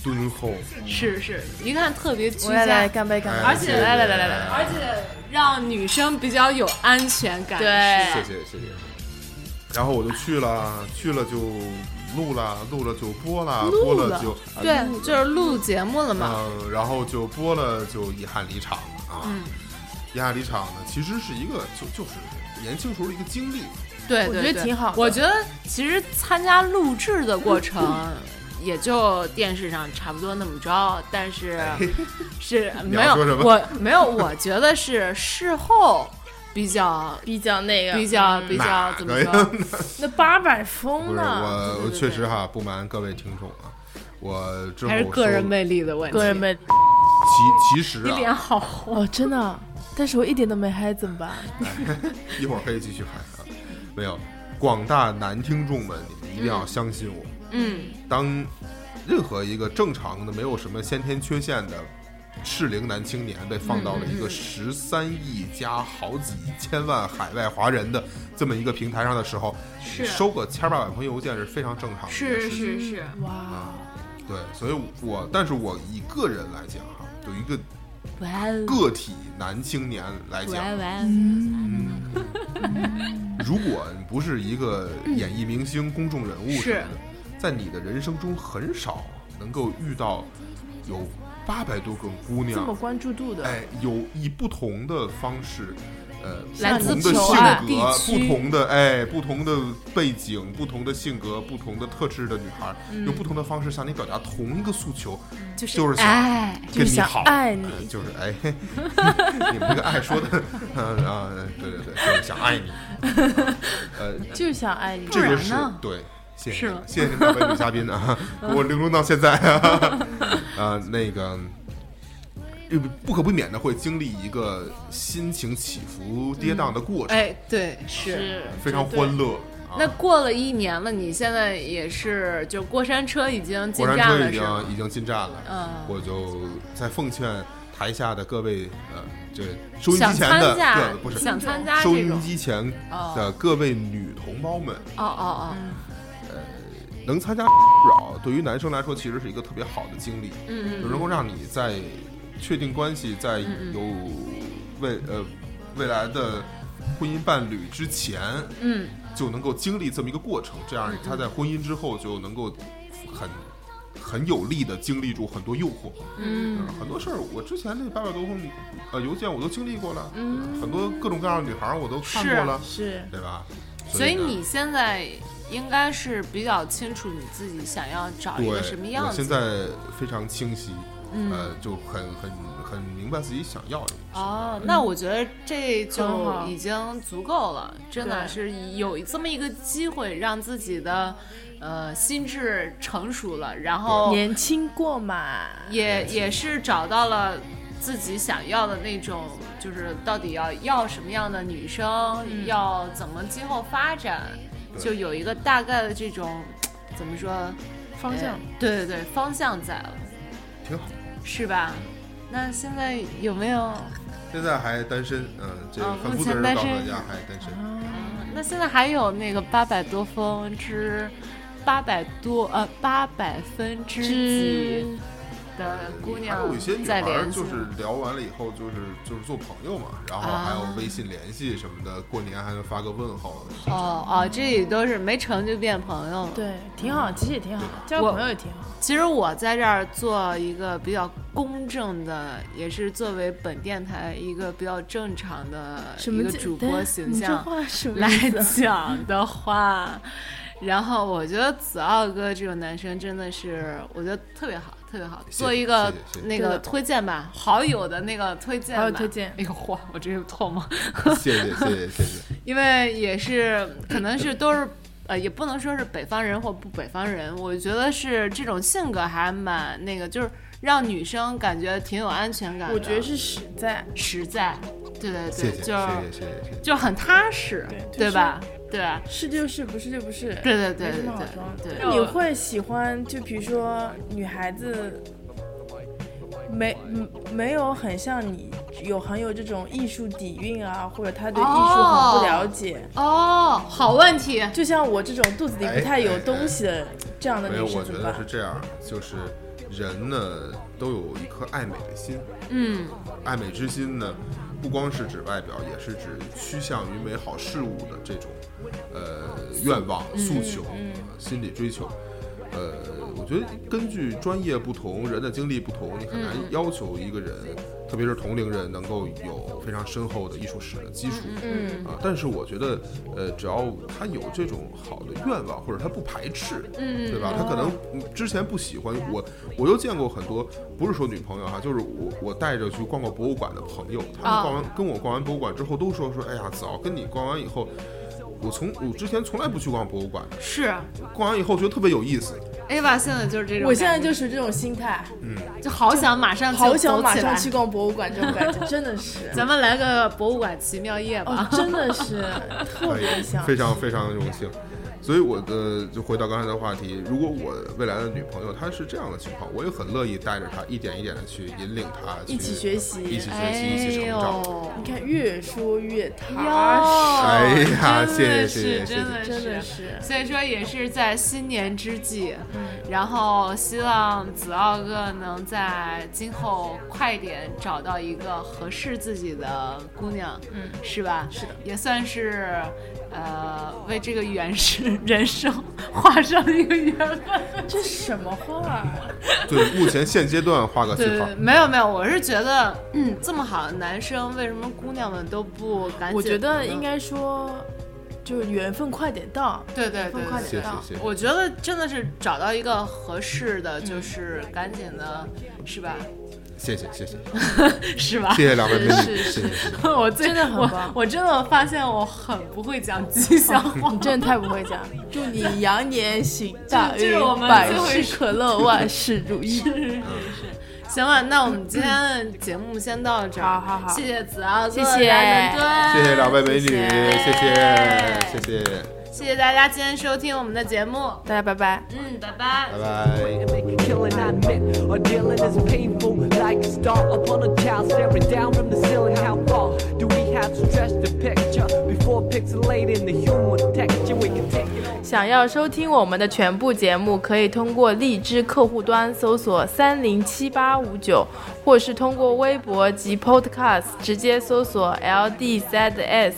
敦厚，是是，一看特别居我来来家，干杯干杯！哎而且对来来来来来，而且让女生比较有安全感。对谢谢谢谢。然后我就去了，去了就录了，录了就播了，播了了就对，就是录节目了嘛。嗯，然后就播了，就遗憾离场了啊。嗯遗憾离场呢，其实是一个就就是年轻时候的一个经历。对，我觉得挺好我觉得其实参加录制的过程，也就电视上差不多那么着，但是是 [LAUGHS] 没有我没有，我觉得是事后比较 [LAUGHS] 比较那个比较比较怎么个呀说？[LAUGHS] 那八百不封呢，我，我确实哈，不瞒各位听众啊，我之后还是个人魅力的问题。个人魅力其其实你脸啊，好红，哦，真的，但是我一点都没嗨，怎么办？[LAUGHS] 一会儿可以继续嗨啊。没有，广大男听众们，你们一定要相信我。嗯，当任何一个正常的、没有什么先天缺陷的适龄男青年被放到了一个十三亿加好几千万海外华人的这么一个平台上的时候，是收个千八百封邮件是非常正常的是事情。是是，哇，对，所以我，但是我以个人来讲哈，有一个个体男青年来讲，哇哇，如果你不是一个演艺明星、公众人物什么的，在你的人生中很少能够遇到有八百多个姑这么娘，关注度的，哎，有以不同的方式。呃，来自不同的性格，不同的哎，不同的背景，不同的性格，不同的特质的女孩，嗯用不同的方式向你表达同一个诉求，就是就是想爱你呃就是哎，你们这个爱说的，呃啊，对对对，就是想爱你，[LAUGHS] 呃，就是想爱你。这个是对，谢谢你谢谢您两位女嘉宾啊，[LAUGHS] 给我玲珑到现在啊，呃，[LAUGHS] 那个。呃不可避免的会经历一个心情起伏跌宕的过程，哎，对，是。非常欢乐。啊那过了一年了，你现在也是就过山车已经进过山站车已？经已经进站了，嗯我就在奉劝台下的各位呃，这收音机前的各不是想参加收音，机前哦的各位女同胞们，哦哦哦，呃能参加 [LAUGHS] 扰，对于男生来说其实是一个特别好的经历，嗯嗯就能够让你在确定关系，在嗯有未呃未来的婚姻伴侣之前，嗯就能够经历这么一个过程，这样他在婚姻之后就能够很很有力的经历住很多诱惑。嗯嗯，很多事儿我之前那八百多封呃邮件我都经历过了，嗯，很多各种各样的女孩儿我都看过了，是对吧？所以你现在应该是比较清楚你自己想要找一个什么样子。我现在非常清晰，嗯。呃，就很很很明白自己想要的。哦，那我觉得这就已经足够了，真的是有这么一个机会，让自己的呃心智成熟了，然后年轻过嘛，也也是找到了自己想要的那种，就是到底要要什么样的女生，要怎么今后发展，就有一个大概的这种怎么说方向。呃对对对，方向在了，挺好。是吧？那现在有没有？现在还单身，嗯，这哦很目负责任的告诉前单身大家还单身。那现在还有那个八百多分之八百多呃八百分之几的姑还娘有一些女孩儿在联系，就是聊完了以后，就是就是做朋友嘛，然后还有啊微信联系什么的，过年还能发个问候。哦哦，这也都是没成就变朋友了。对，挺好，其实也挺好，交我朋友也挺好。其实我在这儿做一个比较公正的，也是作为本电台一个比较正常的一个什么主播形象来讲的话，然后我觉得子傲哥这种男生真的是，我觉得特别好，特别好，做一个那个推荐吧，好友的那个推荐吧，好友推荐哎呦嚯，我这有唾沫？谢谢谢谢谢谢。因为也是可能是都是呃，也不能说是北方人或不北方人，我觉得是这种性格还蛮那个，就是让女生感觉挺有安全感的。我觉得是实在，实在，对对对，谢谢谢谢就是。就很踏实，对就是对啊？是就是，不是就不是。对对对没什对么好装对对。那你会喜欢，就比如说女孩子没嗯没有很像你有很有这种艺术底蕴啊，或者她对艺术很不了解，哦，好问题，就像我这种肚子里不太有东西的这样的没有，女生我觉得是？这样，就是人呢都有一颗爱美的心，嗯，爱美之心呢，不光是指外表，也是指趋向于美好事物的这种呃愿望、诉求、呃心理追求。呃，我觉得根据专业不同，人的经历不同，你很难要求一个人特别是同龄人能够有非常深厚的艺术史的基础。嗯啊，但是我觉得，呃，只要他有这种好的愿望，或者他不排斥，嗯，对吧？他可能嗯之前不喜欢我，我又见过很多，不是说女朋友哈，就是我我带着去逛过博物馆的朋友，他们啊逛完、跟我逛完博物馆之后都说说，哎呀，子傲跟你逛完以后。我从我之前从来不去逛博物馆的，是逛完以后觉得特别有意思。Ava 现在就是这种，我现在就是这种心态，嗯就好想马上好想马上去逛博物馆，这种感觉真的是，[LAUGHS] 咱们来个博物馆奇妙夜吧。哦，真的是 [LAUGHS] 特别想，非常非常荣幸。所以我的就回到刚才的话题，如果我未来的女朋友她是这样的情况，我也很乐意带着她一点一点的去引领她一起学习一起学习，一起成长。你看越说越踏，实，哎呀真的谢谢是谢谢谢谢真的真的是。所以说也是在新年之际，然后希望子傲哥能在今后快点找到一个合适自己的姑娘，嗯，是吧？是的，也算是。呃，为这个原始人生画上一个圆分。这什么话？对，目前现阶段画个句号对对，。没有没有，我是觉得，嗯，这么好的男生，为什么姑娘们都不赶紧？我觉得应，该说，就是缘分快点到，对对对快点到。谢谢谢。我觉得真的是找到一个合适的，就是赶紧的，是吧？谢谢谢谢 [LAUGHS] 是吧？谢谢两位美女，是是谢谢。[LAUGHS] 我真的很我棒我真的发现我很不会讲吉祥话。你真的太不会讲。[LAUGHS] 祝你羊年行大运百事可乐，万事如意。行了，那我们今天的节目先到这儿。好好好谢谢子傲哥，谢谢谢谢两位美女，谢谢谢谢谢谢，大家今天收听我们的节目。大家拜拜。嗯，拜拜拜。拜。a killing, I admit. Or dealing is painful, like a star upon a child staring down from the ceiling. How far do we have to stretch the picture before pixelating the human texture? We can take it. 想要收听我们的全部节目，可以通过荔枝客户端搜索三零七八五九，或是通过微博及 Podcast 直接搜索 LDZS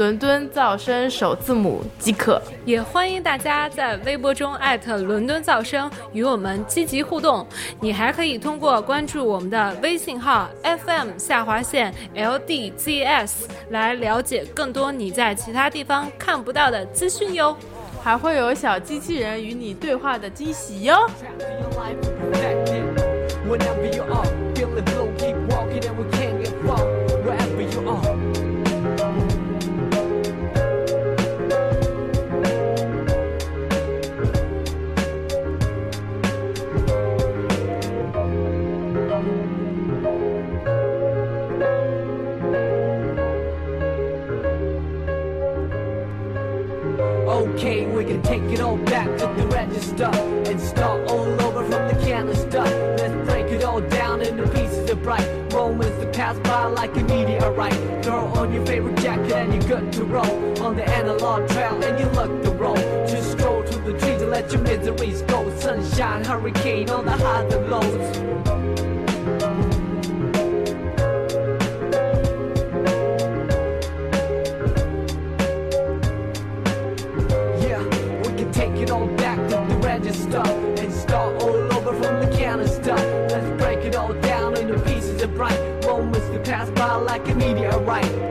伦敦噪声首字母即可。也欢迎大家在微博中艾特伦敦噪声与我们积极互动。你还可以通过关注我们的微信号 FM 下划线 LDZS 来了解更多你在其他地方看不到的资讯哟。还会有小机器人与你对话的惊喜哟。And start all over from the canister. Let's break it all down into pieces of bright moments that pass by like a meteorite. Throw on your favorite jacket and you're good to roll on the analog trail and you look the roll. Just stroll through the trees and let your miseries go. Sunshine, hurricane on the highs and lows. media right?